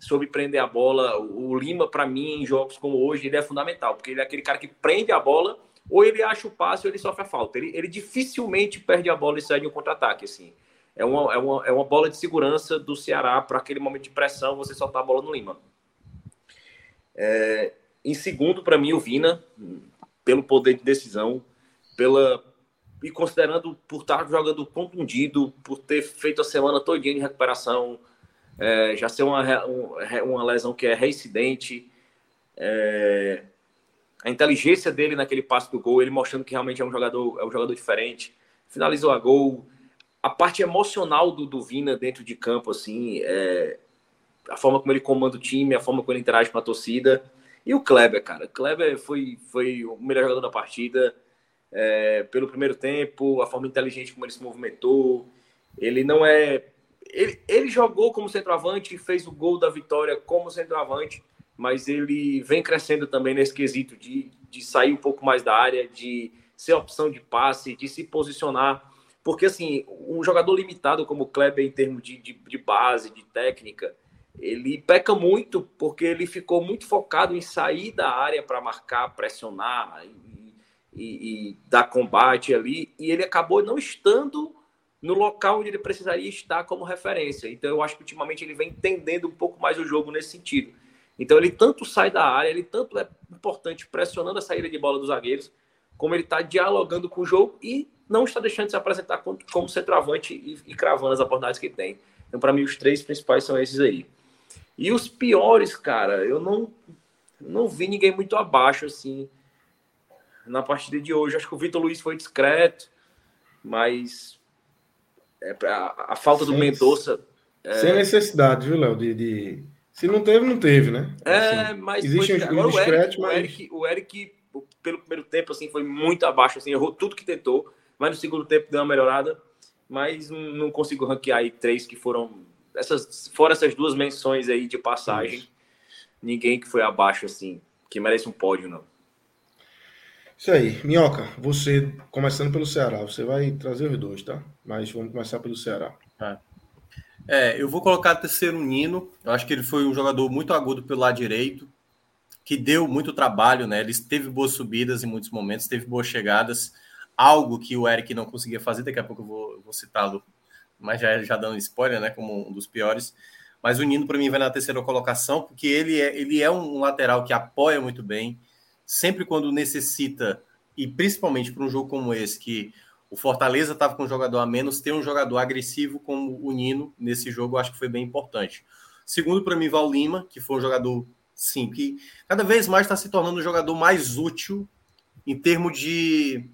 sobre prender a bola. O Lima, para mim, em jogos como hoje, ele é fundamental, porque ele é aquele cara que prende a bola, ou ele acha o passe ou ele sofre a falta. Ele, ele dificilmente perde a bola e sai de um contra-ataque. Assim. É, uma, é, uma, é uma bola de segurança do Ceará para aquele momento de pressão, você soltar a bola no Lima. É, em segundo, para mim, o Vina, pelo poder de decisão, pela e considerando por estar jogando contundido, por ter feito a semana todinha de recuperação, é, já ser uma, uma lesão que é reincidente, é, a inteligência dele naquele passe do gol, ele mostrando que realmente é um jogador, é um jogador diferente, finalizou a gol, a parte emocional do, do Vina dentro de campo, assim, é, a forma como ele comanda o time, a forma como ele interage com a torcida, e o Kleber, cara, o Kleber foi, foi o melhor jogador da partida, é, pelo primeiro tempo, a forma inteligente como ele se movimentou. Ele não é. Ele, ele jogou como centroavante e fez o gol da vitória como centroavante, mas ele vem crescendo também nesse quesito de, de sair um pouco mais da área, de ser opção de passe, de se posicionar. Porque, assim, um jogador limitado como o Kleber, em termos de, de, de base, de técnica, ele peca muito porque ele ficou muito focado em sair da área para marcar, pressionar, e, e dar combate ali, e ele acabou não estando no local onde ele precisaria estar como referência. Então eu acho que ultimamente ele vem entendendo um pouco mais o jogo nesse sentido. Então ele tanto sai da área, ele tanto é importante pressionando a saída de bola dos zagueiros, como ele está dialogando com o jogo e não está deixando de se apresentar como, como centroavante e, e cravando as oportunidades que tem. Então, para mim, os três principais são esses aí. E os piores, cara, eu não, não vi ninguém muito abaixo, assim na partida de hoje. Acho que o Vitor Luiz foi discreto, mas é, a, a falta do Mendonça. É... Sem necessidade, viu, Léo? De, de, Se não teve, não teve, né? É, assim, mas existe foi, um agora, discreto, o Eric, mas... o, Eric, o Eric, pelo primeiro tempo, assim, foi muito abaixo, assim, errou tudo que tentou, mas no segundo tempo deu uma melhorada, mas não consigo ranquear aí três que foram. Essas, fora essas duas menções aí de passagem, ninguém que foi abaixo, assim, que merece um pódio, não. Isso aí. Minhoca, você, começando pelo Ceará, você vai trazer os dois, tá? Mas vamos começar pelo Ceará. É, é eu vou colocar terceiro Nino. Eu acho que ele foi um jogador muito agudo pelo lado direito, que deu muito trabalho, né? Ele teve boas subidas em muitos momentos, teve boas chegadas, algo que o Eric não conseguia fazer. Daqui a pouco eu vou, vou citá-lo, mas já, já dando spoiler, né? Como um dos piores. Mas o Nino, para mim, vai na terceira colocação, porque ele é, ele é um lateral que apoia muito bem sempre quando necessita, e principalmente para um jogo como esse, que o Fortaleza estava com um jogador a menos, ter um jogador agressivo como o Nino nesse jogo, eu acho que foi bem importante. Segundo, para mim, Val Lima, que foi um jogador, sim, que cada vez mais está se tornando um jogador mais útil em termos de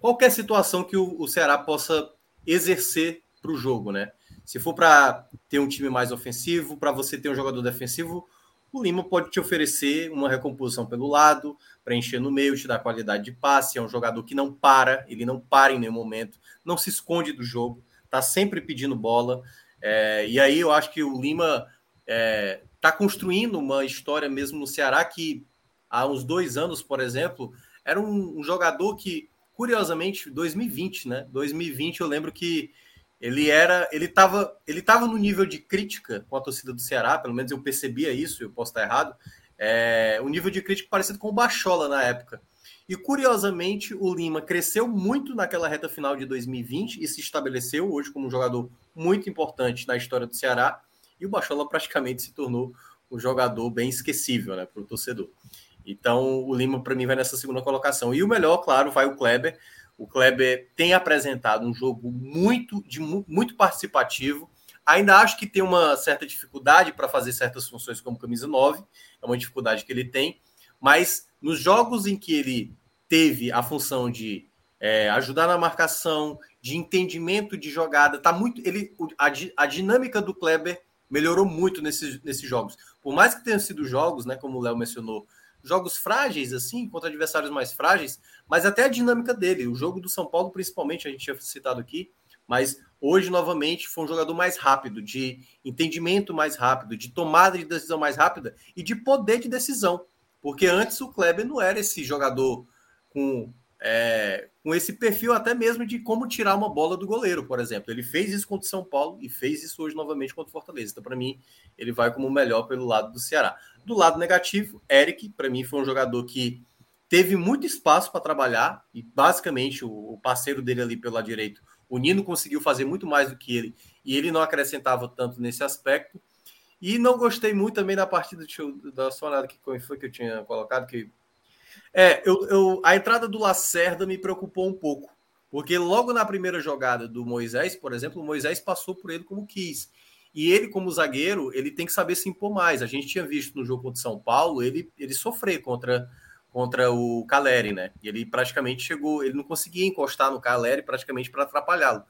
qualquer situação que o, o Ceará possa exercer para o jogo, né? Se for para ter um time mais ofensivo, para você ter um jogador defensivo, o Lima pode te oferecer uma recomposição pelo lado, preencher no meio, te dar qualidade de passe. É um jogador que não para, ele não para em nenhum momento, não se esconde do jogo, tá sempre pedindo bola. É, e aí eu acho que o Lima é, tá construindo uma história mesmo no Ceará que há uns dois anos, por exemplo, era um, um jogador que, curiosamente, 2020, né? 2020 eu lembro que ele era, ele estava, ele tava no nível de crítica com a torcida do Ceará, pelo menos eu percebia isso, eu posso estar errado. É, um nível de crítica parecido com o Bachola na época. E curiosamente, o Lima cresceu muito naquela reta final de 2020 e se estabeleceu hoje como um jogador muito importante na história do Ceará. E o Bachola praticamente se tornou um jogador bem esquecível né, para o torcedor. Então, o Lima, para mim, vai nessa segunda colocação. E o melhor, claro, vai o Kleber, o Kleber tem apresentado um jogo muito, de, muito participativo. Ainda acho que tem uma certa dificuldade para fazer certas funções como camisa 9, é uma dificuldade que ele tem, mas nos jogos em que ele teve a função de é, ajudar na marcação, de entendimento de jogada, tá muito. Ele, a, a dinâmica do Kleber melhorou muito nesses, nesses jogos. Por mais que tenham sido jogos, né, como o Léo mencionou, jogos frágeis, assim, contra adversários mais frágeis, mas até a dinâmica dele. O jogo do São Paulo, principalmente, a gente tinha citado aqui, mas hoje, novamente, foi um jogador mais rápido, de entendimento mais rápido, de tomada de decisão mais rápida e de poder de decisão. Porque antes o Kleber não era esse jogador com, é, com esse perfil até mesmo de como tirar uma bola do goleiro, por exemplo. Ele fez isso contra o São Paulo e fez isso hoje novamente contra o Fortaleza. Então, para mim, ele vai como o melhor pelo lado do Ceará. Do lado negativo, Eric, para mim, foi um jogador que teve muito espaço para trabalhar e basicamente o, parceiro dele ali pelo lado direito, o Nino conseguiu fazer muito mais do que ele e ele não acrescentava tanto nesse aspecto. E não gostei muito também da partida, deixa eu dar uma olhada que foi que eu tinha colocado, que é, eu, eu, a entrada do Lacerda me preocupou um pouco, porque logo na primeira jogada do Moisés, por exemplo, o Moisés passou por ele como quis. E ele, como zagueiro, ele tem que saber se impor mais. A gente tinha visto no jogo contra São Paulo ele, ele sofrer contra, contra o Caleri, né? E ele praticamente chegou, ele não conseguia encostar no Caleri praticamente para atrapalhá-lo.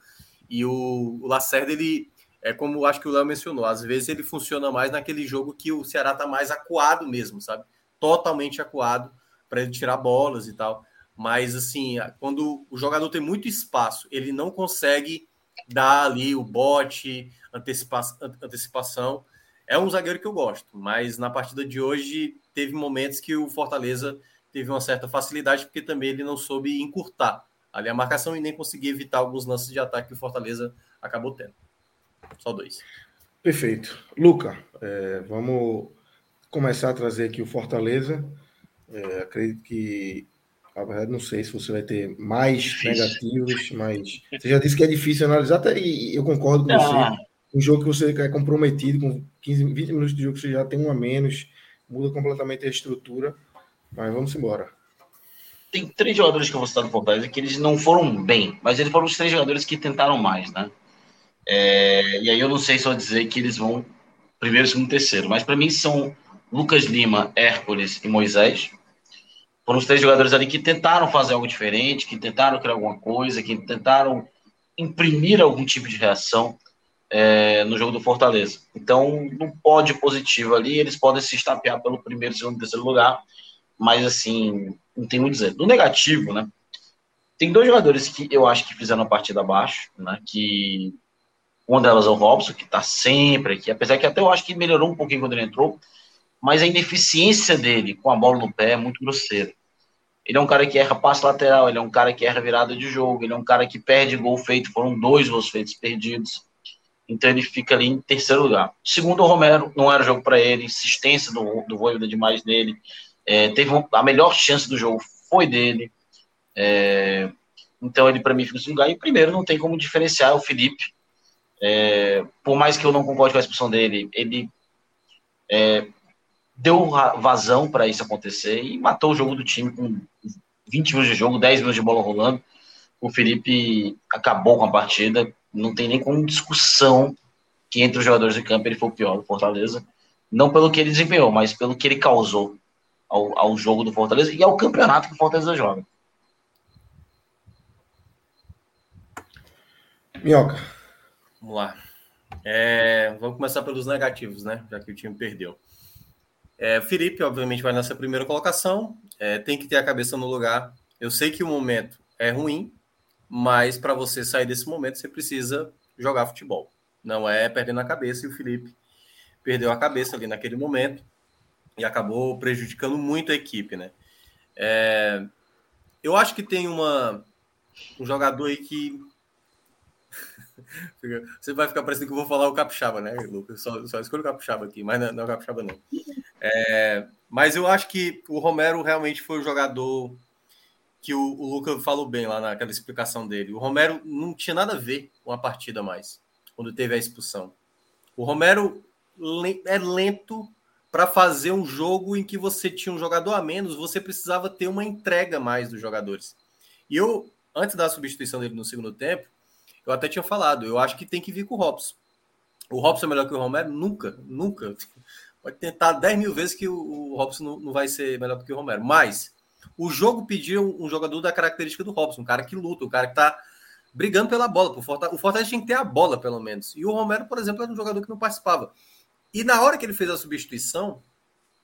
E o, o Lacerda, ele é como acho que o Léo mencionou, às vezes ele funciona mais naquele jogo que o Ceará tá mais acuado mesmo, sabe? Totalmente acuado para ele tirar bolas e tal. Mas assim, quando o jogador tem muito espaço, ele não consegue dar ali o bote, antecipa antecipação. É um zagueiro que eu gosto, mas na partida de hoje teve momentos que o Fortaleza teve uma certa facilidade, porque também ele não soube encurtar ali a marcação e nem conseguir evitar alguns lances de ataque que o Fortaleza acabou tendo. Só dois. Perfeito. Luca, é, vamos começar a trazer aqui o Fortaleza. É, acredito que, na verdade, não sei se você vai ter mais difícil. negativos, mas você já disse que é difícil analisar, até, e eu concordo com ah. você. Um jogo que você é comprometido, com 15, 20 minutos de jogo, você já tem um a menos, muda completamente a estrutura. Mas vamos embora. Tem três jogadores que eu vou citar do Fortaleza que eles não foram bem, mas eles foram os três jogadores que tentaram mais, né? É, e aí eu não sei se vou dizer que eles vão primeiro, segundo, terceiro, mas para mim são Lucas Lima, Hércules e Moisés. Foram os três jogadores ali que tentaram fazer algo diferente, que tentaram criar alguma coisa, que tentaram imprimir algum tipo de reação é, no jogo do Fortaleza. Então, no pódio positivo ali, eles podem se estapear pelo primeiro, segundo, terceiro lugar, mas assim, não tem muito dizer. No negativo, né? Tem dois jogadores que eu acho que fizeram a partida abaixo, né? Que uma delas é o Robson, que está sempre aqui, apesar que até eu acho que melhorou um pouquinho quando ele entrou, mas a ineficiência dele com a bola no pé é muito grosseira. Ele é um cara que erra passe lateral, ele é um cara que erra virada de jogo, ele é um cara que perde gol feito, foram dois gols feitos perdidos. Então ele fica ali em terceiro lugar. Segundo o Romero, não era jogo para ele, insistência do, do Voivoda demais nele. É, teve a melhor chance do jogo foi dele. É, então ele para mim fica em segundo lugar. E primeiro não tem como diferenciar o Felipe, é, por mais que eu não concorde com a expulsão dele, ele é, deu vazão para isso acontecer e matou o jogo do time com 20 minutos de jogo, 10 minutos de bola rolando. O Felipe acabou com a partida, não tem nem como discussão que entre os jogadores de campo ele foi o pior do Fortaleza. Não pelo que ele desempenhou, mas pelo que ele causou ao, ao jogo do Fortaleza e ao campeonato que o Fortaleza joga. Minhoca, Vamos lá. É, vamos começar pelos negativos, né? Já que o time perdeu. É, Felipe, obviamente, vai nessa primeira colocação. É, tem que ter a cabeça no lugar. Eu sei que o momento é ruim, mas para você sair desse momento, você precisa jogar futebol. Não é perdendo a cabeça. E o Felipe perdeu a cabeça ali naquele momento e acabou prejudicando muito a equipe, né? É, eu acho que tem uma, um jogador aí que <laughs> você vai ficar parecendo que eu vou falar o capixaba, né, Lucas? Só, só escolho o capixaba aqui, mas não, não é o capixaba, não. É, mas eu acho que o Romero realmente foi o jogador que o, o Lucas falou bem lá naquela explicação dele. O Romero não tinha nada a ver com a partida mais, quando teve a expulsão. O Romero é lento para fazer um jogo em que você tinha um jogador a menos, você precisava ter uma entrega mais dos jogadores. E eu, antes da substituição dele no segundo tempo, eu até tinha falado, eu acho que tem que vir com o Robson. O Robson é melhor que o Romero? Nunca, nunca. Pode tentar 10 mil vezes que o, Robson não, não, vai ser melhor do que o Romero. Mas o jogo pediu um, jogador da característica do Robson, um cara que luta, um cara que tá brigando pela bola. O Fortaleza, o Fortaleza tinha que ter a bola, pelo menos. E o Romero, por exemplo, era um jogador que não participava. E na hora que ele fez a substituição,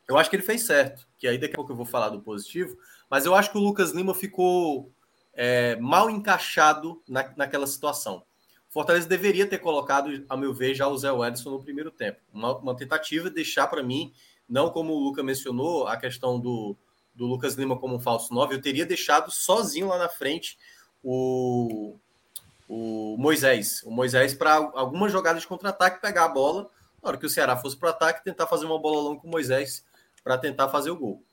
eu acho que ele fez certo. Que aí daqui a pouco eu vou falar do positivo. Mas eu acho que o Lucas Lima ficou é, mal encaixado na, naquela situação. Fortaleza deveria ter colocado, a meu ver, já o Zé Wellison no primeiro tempo. Uma, uma tentativa de deixar para mim, não como o Luca mencionou, a questão do, do Lucas Lima como um falso 9, eu teria deixado sozinho lá na frente o, o Moisés. O Moisés para alguma jogada de contra-ataque pegar a bola, na hora que o Ceará fosse para o ataque, tentar fazer uma bola longa com o Moisés para tentar fazer o gol.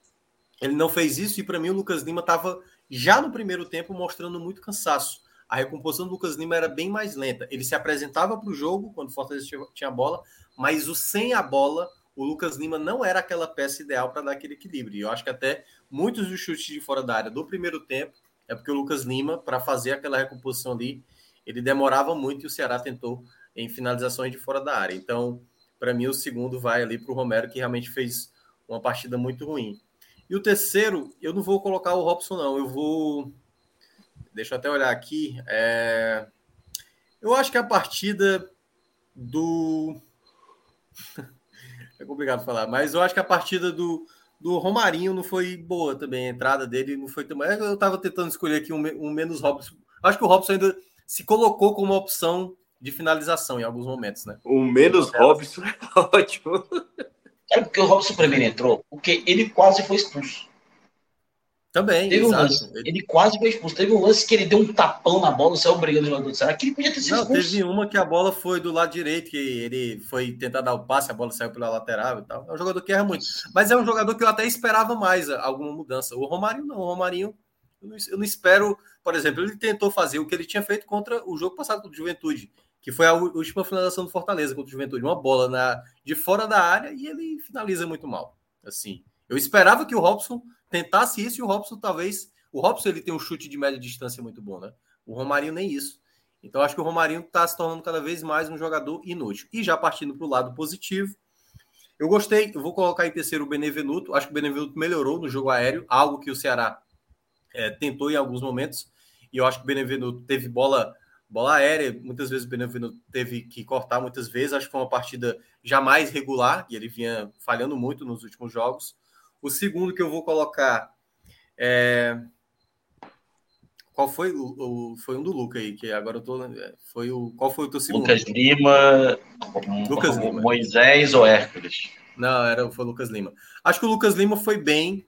Ele não fez isso e para mim o Lucas Lima estava já no primeiro tempo mostrando muito cansaço. A recomposição do Lucas Lima era bem mais lenta. Ele se apresentava para o jogo quando o Fortaleza tinha a bola, mas o sem a bola, o Lucas Lima não era aquela peça ideal para dar aquele equilíbrio. E eu acho que até muitos dos chutes de fora da área do primeiro tempo é porque o Lucas Lima, para fazer aquela recomposição ali, ele demorava muito e o Ceará tentou em finalizações de fora da área. Então, para mim, o segundo vai ali para o Romero, que realmente fez uma partida muito ruim. E o terceiro, eu não vou colocar o Robson, não. Eu vou. Deixa eu até olhar aqui. É... Eu acho que a partida do. <laughs> é complicado falar, mas eu acho que a partida do, do Romarinho não foi boa também. A entrada dele não foi tão. Eu estava tentando escolher aqui um, um menos Robson. Acho que o Robson ainda se colocou como uma opção de finalização em alguns momentos, né? O menos Robson é <laughs> ótimo. É porque o Robson primeiro entrou, porque ele quase foi expulso. Também, Teve um lance, ele quase foi expulso. Teve um lance que ele deu um tapão na bola, saiu brigando no jogador do Ceará, que ele podia ter sido Não, expulso. teve uma que a bola foi do lado direito, que ele foi tentar dar o passe, a bola saiu pela lateral e tal. É um jogador que erra muito. Mas é um jogador que eu até esperava mais alguma mudança. O Romarinho não, o Romarinho, eu não, eu não espero, por exemplo, ele tentou fazer o que ele tinha feito contra o jogo passado contra o Juventude que foi a última finalização do Fortaleza contra o Juventude, uma bola na, de fora da área e ele finaliza muito mal. Assim, eu esperava que o Robson tentasse isso e o Robson talvez, o Robson ele tem um chute de média distância muito bom, né? O Romarinho nem isso. Então acho que o Romarinho está se tornando cada vez mais um jogador inútil. E já partindo para o lado positivo, eu gostei, eu vou colocar em terceiro o Benevenuto. Acho que o Benevenuto melhorou no jogo aéreo, algo que o Ceará é, tentou em alguns momentos. E eu acho que o Benevenuto teve bola bola aérea, muitas vezes o Benevenuto teve que cortar muitas vezes, acho que foi uma partida jamais regular, e ele vinha falhando muito nos últimos jogos. O segundo que eu vou colocar é... Qual foi o, o, foi um do Luca aí, que agora eu tô foi o qual foi o teu segundo? Lucas Lima, Lucas Lima. Moisés ou Hércules? Não, era foi o Lucas Lima. Acho que o Lucas Lima foi bem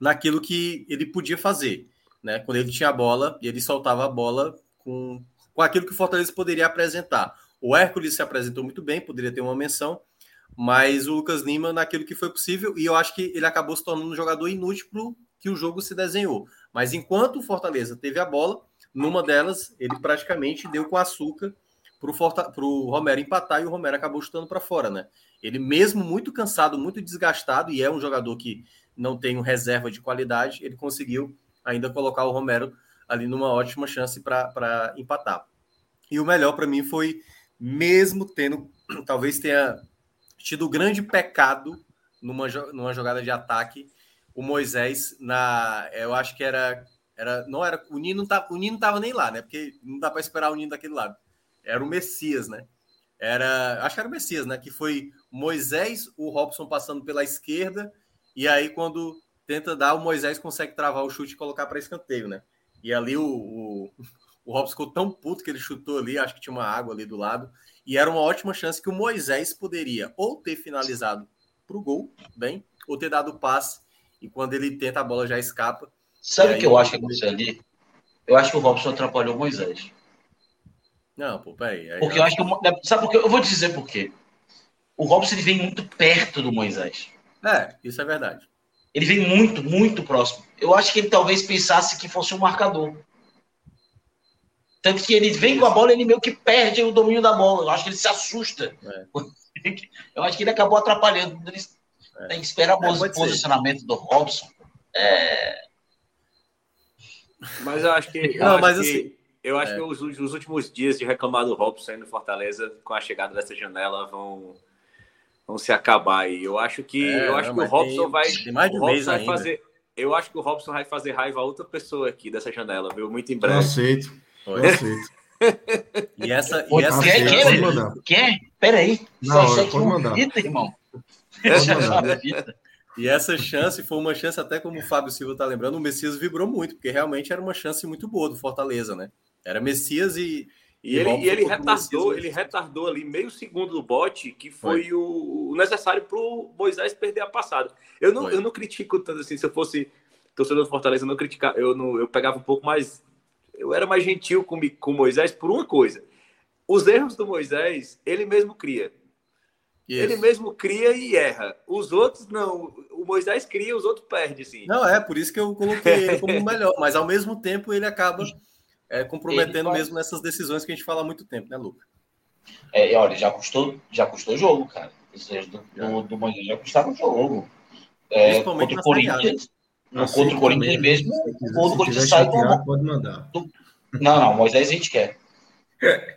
naquilo que ele podia fazer, né? Quando ele tinha a bola, e ele soltava a bola com com aquilo que o Fortaleza poderia apresentar. O Hércules se apresentou muito bem, poderia ter uma menção, mas o Lucas Lima naquilo que foi possível, e eu acho que ele acabou se tornando um jogador inútil que o jogo se desenhou. Mas enquanto o Fortaleza teve a bola, numa delas ele praticamente deu com açúcar para o Romero empatar e o Romero acabou chutando para fora, né? Ele mesmo muito cansado, muito desgastado, e é um jogador que não tem reserva de qualidade, ele conseguiu ainda colocar o Romero ali numa ótima chance para empatar. E o melhor para mim foi, mesmo tendo, talvez tenha tido grande pecado numa, numa jogada de ataque, o Moisés na, eu acho que era, era não era o Nino tá, o Nino tava nem lá, né? Porque não dá para esperar o Nino daquele lado. Era o Messias, né? Era, acho que era o Messias, né? Que foi Moisés, o Robson passando pela esquerda e aí quando tenta dar, o Moisés consegue travar o chute e colocar para escanteio, né? E ali o, o, o Robson ficou tão puto que ele chutou ali, acho que tinha uma água ali do lado. E era uma ótima chance que o Moisés poderia ou ter finalizado para o gol, bem, ou ter dado o passe. E quando ele tenta, a bola já escapa. Sabe o que eu acho que aconteceu ali? Eu acho que o Robson atrapalhou o Moisés. Não, pô, peraí. Aí, porque eu acho que. Sabe por quê? Eu vou te dizer por quê. O Robson ele vem muito perto do Moisés. É, isso é verdade. Ele vem muito, muito próximo. Eu acho que ele talvez pensasse que fosse um marcador. Tanto que ele vem com a bola, ele meio que perde o domínio da bola. Eu acho que ele se assusta. É. <laughs> Eu acho que ele acabou atrapalhando. Ele é. Tem que esperar o é, posicionamento ser. do Robson. É... Mas eu acho que. Eu Não, acho mas que, assim, eu acho é. que os, os, últimos dias de reclamar do Robson no Fortaleza, com a chegada dessa janela, vão vão se acabar aí. Eu acho que é, eu acho que o Robson tem, vai, tem mais de Robson vai fazer. Eu acho que o Robson vai fazer raiva a outra pessoa aqui dessa janela, viu? Muito em breve. Eu aceito. Eu aceito. <laughs> e essa, e essa quer, quer, pode mandar. quer? Peraí. Não, Só pode mandar. Vida, irmão. E essa chance foi uma chance, até como o Fábio Silva está lembrando, o Messias vibrou muito, porque realmente era uma chance muito boa do Fortaleza, né? Era Messias e, e, ele, e ele retardou, ele retardou ali meio segundo do bote, que foi, foi. O, necessário para o Moisés perder a passada. Eu não, eu não critico tanto assim, se eu fosse torcedor do Fortaleza, eu não criticava, eu, não, eu pegava um pouco mais. Eu era mais gentil com, com o Moisés por uma coisa. Os erros do Moisés, ele mesmo cria. Isso. Ele mesmo cria e erra. Os outros não. O Moisés cria, os outros perdem, sim. Não, é por isso que eu coloquei ele como o melhor. Mas ao mesmo tempo ele acaba é, comprometendo mesmo nessas decisões que a gente fala há muito tempo, né, Luca? É, olha, já custou, já custou jogo, cara. Seja, do, do, do Manhã já custava o jogo. É, contra o Corinthians. Não, contra o Corinthians mesmo. O Corinthians sai do, pode mandar. Do, não, não, Moisés a gente quer. <laughs>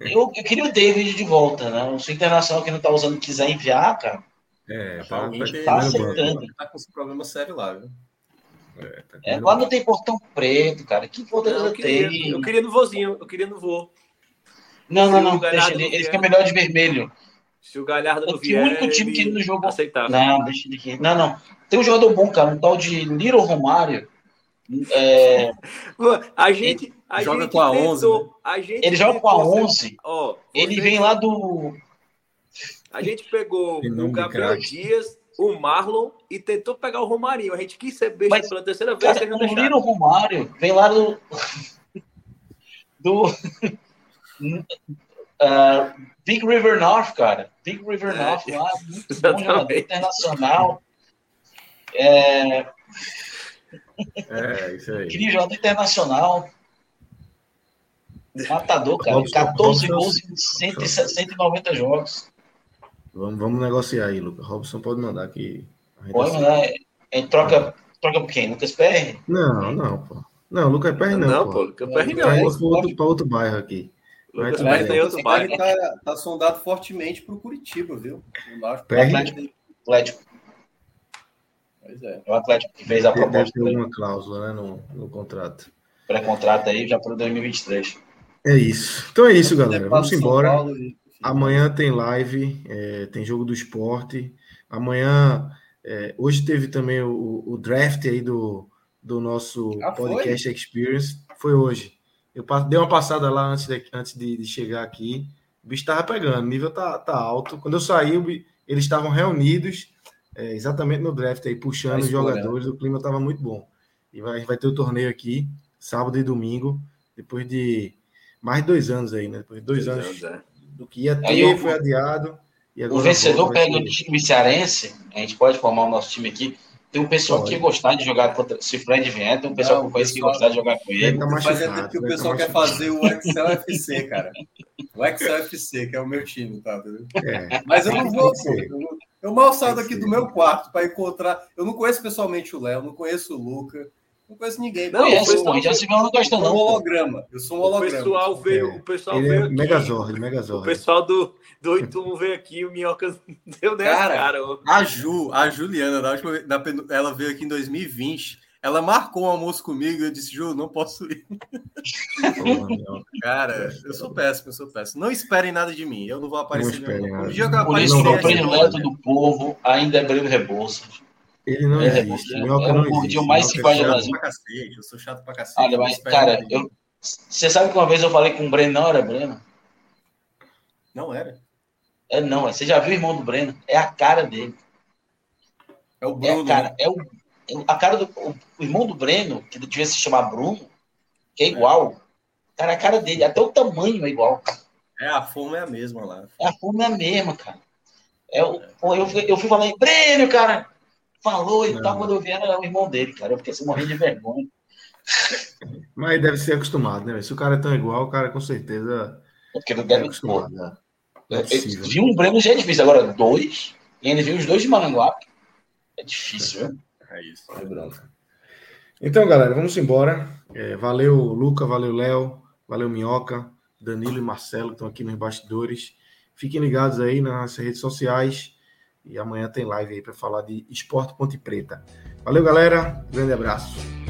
Eu, eu, queria o David de volta, né? O seu internacional que não tá usando quiser enviar, cara. É, para a gente tá aceitando. Tá com esse problema sério lá, viu? É, tá é, lá não tem portão preto, cara. Que poder eu queria, tem? Eu queria no vozinho, eu queria no voo. Não, não, não. Deixa ele, ele fica melhor de vermelho. Se o Galhardo não vier, o único time que ele não jogou. Aceitável. Não, deixa ele aqui. Não, não. Tem um jogador bom, cara, um tal de Little Romário. É... <laughs> a gente. A joga gente com a 11. Né? A gente ele joga com a 11. Ó, ele vem lá do. A gente pegou o Gabriel Dias, o Marlon e tentou pegar o Romarinho. A gente quis ser besta Mas, pela terceira vez. Cara, o Romário vem lá do. <laughs> do. <laughs> uh, Big River North, cara. Big River é, North lá, muito bom jogador internacional. É... é, isso aí. Queria jogador internacional. Matador, cara. Robson, 14 Robson, gols em 190 jogos. Vamos, vamos negociar aí, Lucas. Robson pode mandar aqui. Pode mandar. É, troca, troca por quem? Lucas Perry? Não, não, pô. Não, Lucas Perry não. Não, pô. Lucas Perry não. Tá para outro, outro bairro aqui. Lucas Perry tem outro bairro. Tá, tá sondado fortemente para o Curitiba, viu? Perry? Atlético. Pois é. É o Atlético que fez a proposta. Deve ter uma cláusula né, no, no contrato. Pré-contrato aí já para 2023. É isso. Então é isso, galera. Vamos embora. Amanhã tem live, é, tem jogo do esporte. Amanhã, é, hoje teve também o, o, draft aí do, do nosso ah, podcast foi? Experience. Foi hoje. Eu dei uma passada lá antes de, antes de, de chegar aqui. O bicho estava pegando, o nível tá, tá alto. Quando eu saí, eles estavam reunidos é, exatamente no draft aí, puxando os jogadores. O clima estava muito bom. E vai, vai ter o torneio aqui, sábado e domingo, depois de mais de dois anos aí, né? Depois de dois, dois anos, anos é. do que ia ter, eu, foi adiado. o vencedor pega o time cearense, a gente pode formar o nosso time aqui. Tem um pessoal Pode. que gostar de jogar contra. Se Fred vier, tem um pessoal não, que conhece que gostar de jogar com ele. Tá Mas é porque o pessoal tá quer fazer o Excel FC, cara. O Excel FC, que é o meu time, tá? É. Mas eu não vou. Eu, eu mal saio daqui do meu quarto para encontrar. Eu não conheço pessoalmente o Léo, não conheço o Luca. Não conheço ninguém. Não, conheço, pessoal, já se viu, não gosta não. Eu sou um holograma. Eu sou um holograma. O pessoal veio, é. o pessoal Ele veio é aqui. Megazord, Megazord. O pessoal do, do 81 veio aqui, o Minhoca <laughs> deu nessa cara. cara a Ju, a Juliana, da última, da, ela veio aqui em 2020. Ela marcou um almoço comigo e eu disse, Ju, não posso ir. <laughs> cara, eu sou péssimo, eu sou péssimo. Não esperem nada de mim, eu não vou aparecer. Não esperem Um dia eu Por isso que o predileto do povo ainda é Breno Rebouças. Ele não é, existe. É, é o gordinho mais simpático do Brasil. Cacete, eu sou chato pra cacete. Olha, mas, cara, eu, você sabe que uma vez eu falei com o Breno, não era Breno? Não era? É, não, você já viu o irmão do Breno? É a cara dele. É o Bruno. É a cara, né? é o, é a cara do o, o, irmão do Breno, que devia se chamar Bruno, que é igual. É. Cara, a cara dele, até o tamanho é igual. É, a forma é a mesma lá. A forma é a mesma, cara. É, eu, eu, eu fui falar, Breno, cara, falou e tal. Quando eu vi, era o irmão dele, cara. Eu fiquei assim, morrendo de vergonha. Mas deve ser acostumado, né? Se o cara é tão igual, o cara com certeza. É porque não deve é acostumado. Né? É vi um Breno já é difícil. Agora, dois, e ainda vi os dois de Maranguape. É difícil, viu? É isso, é. Então, galera, vamos embora. É, valeu, Luca, valeu, Léo, valeu, Minhoca, Danilo e Marcelo, que estão aqui nos bastidores. Fiquem ligados aí nas redes sociais. E amanhã tem live aí para falar de Esporte Ponte Preta. Valeu, galera. Grande abraço.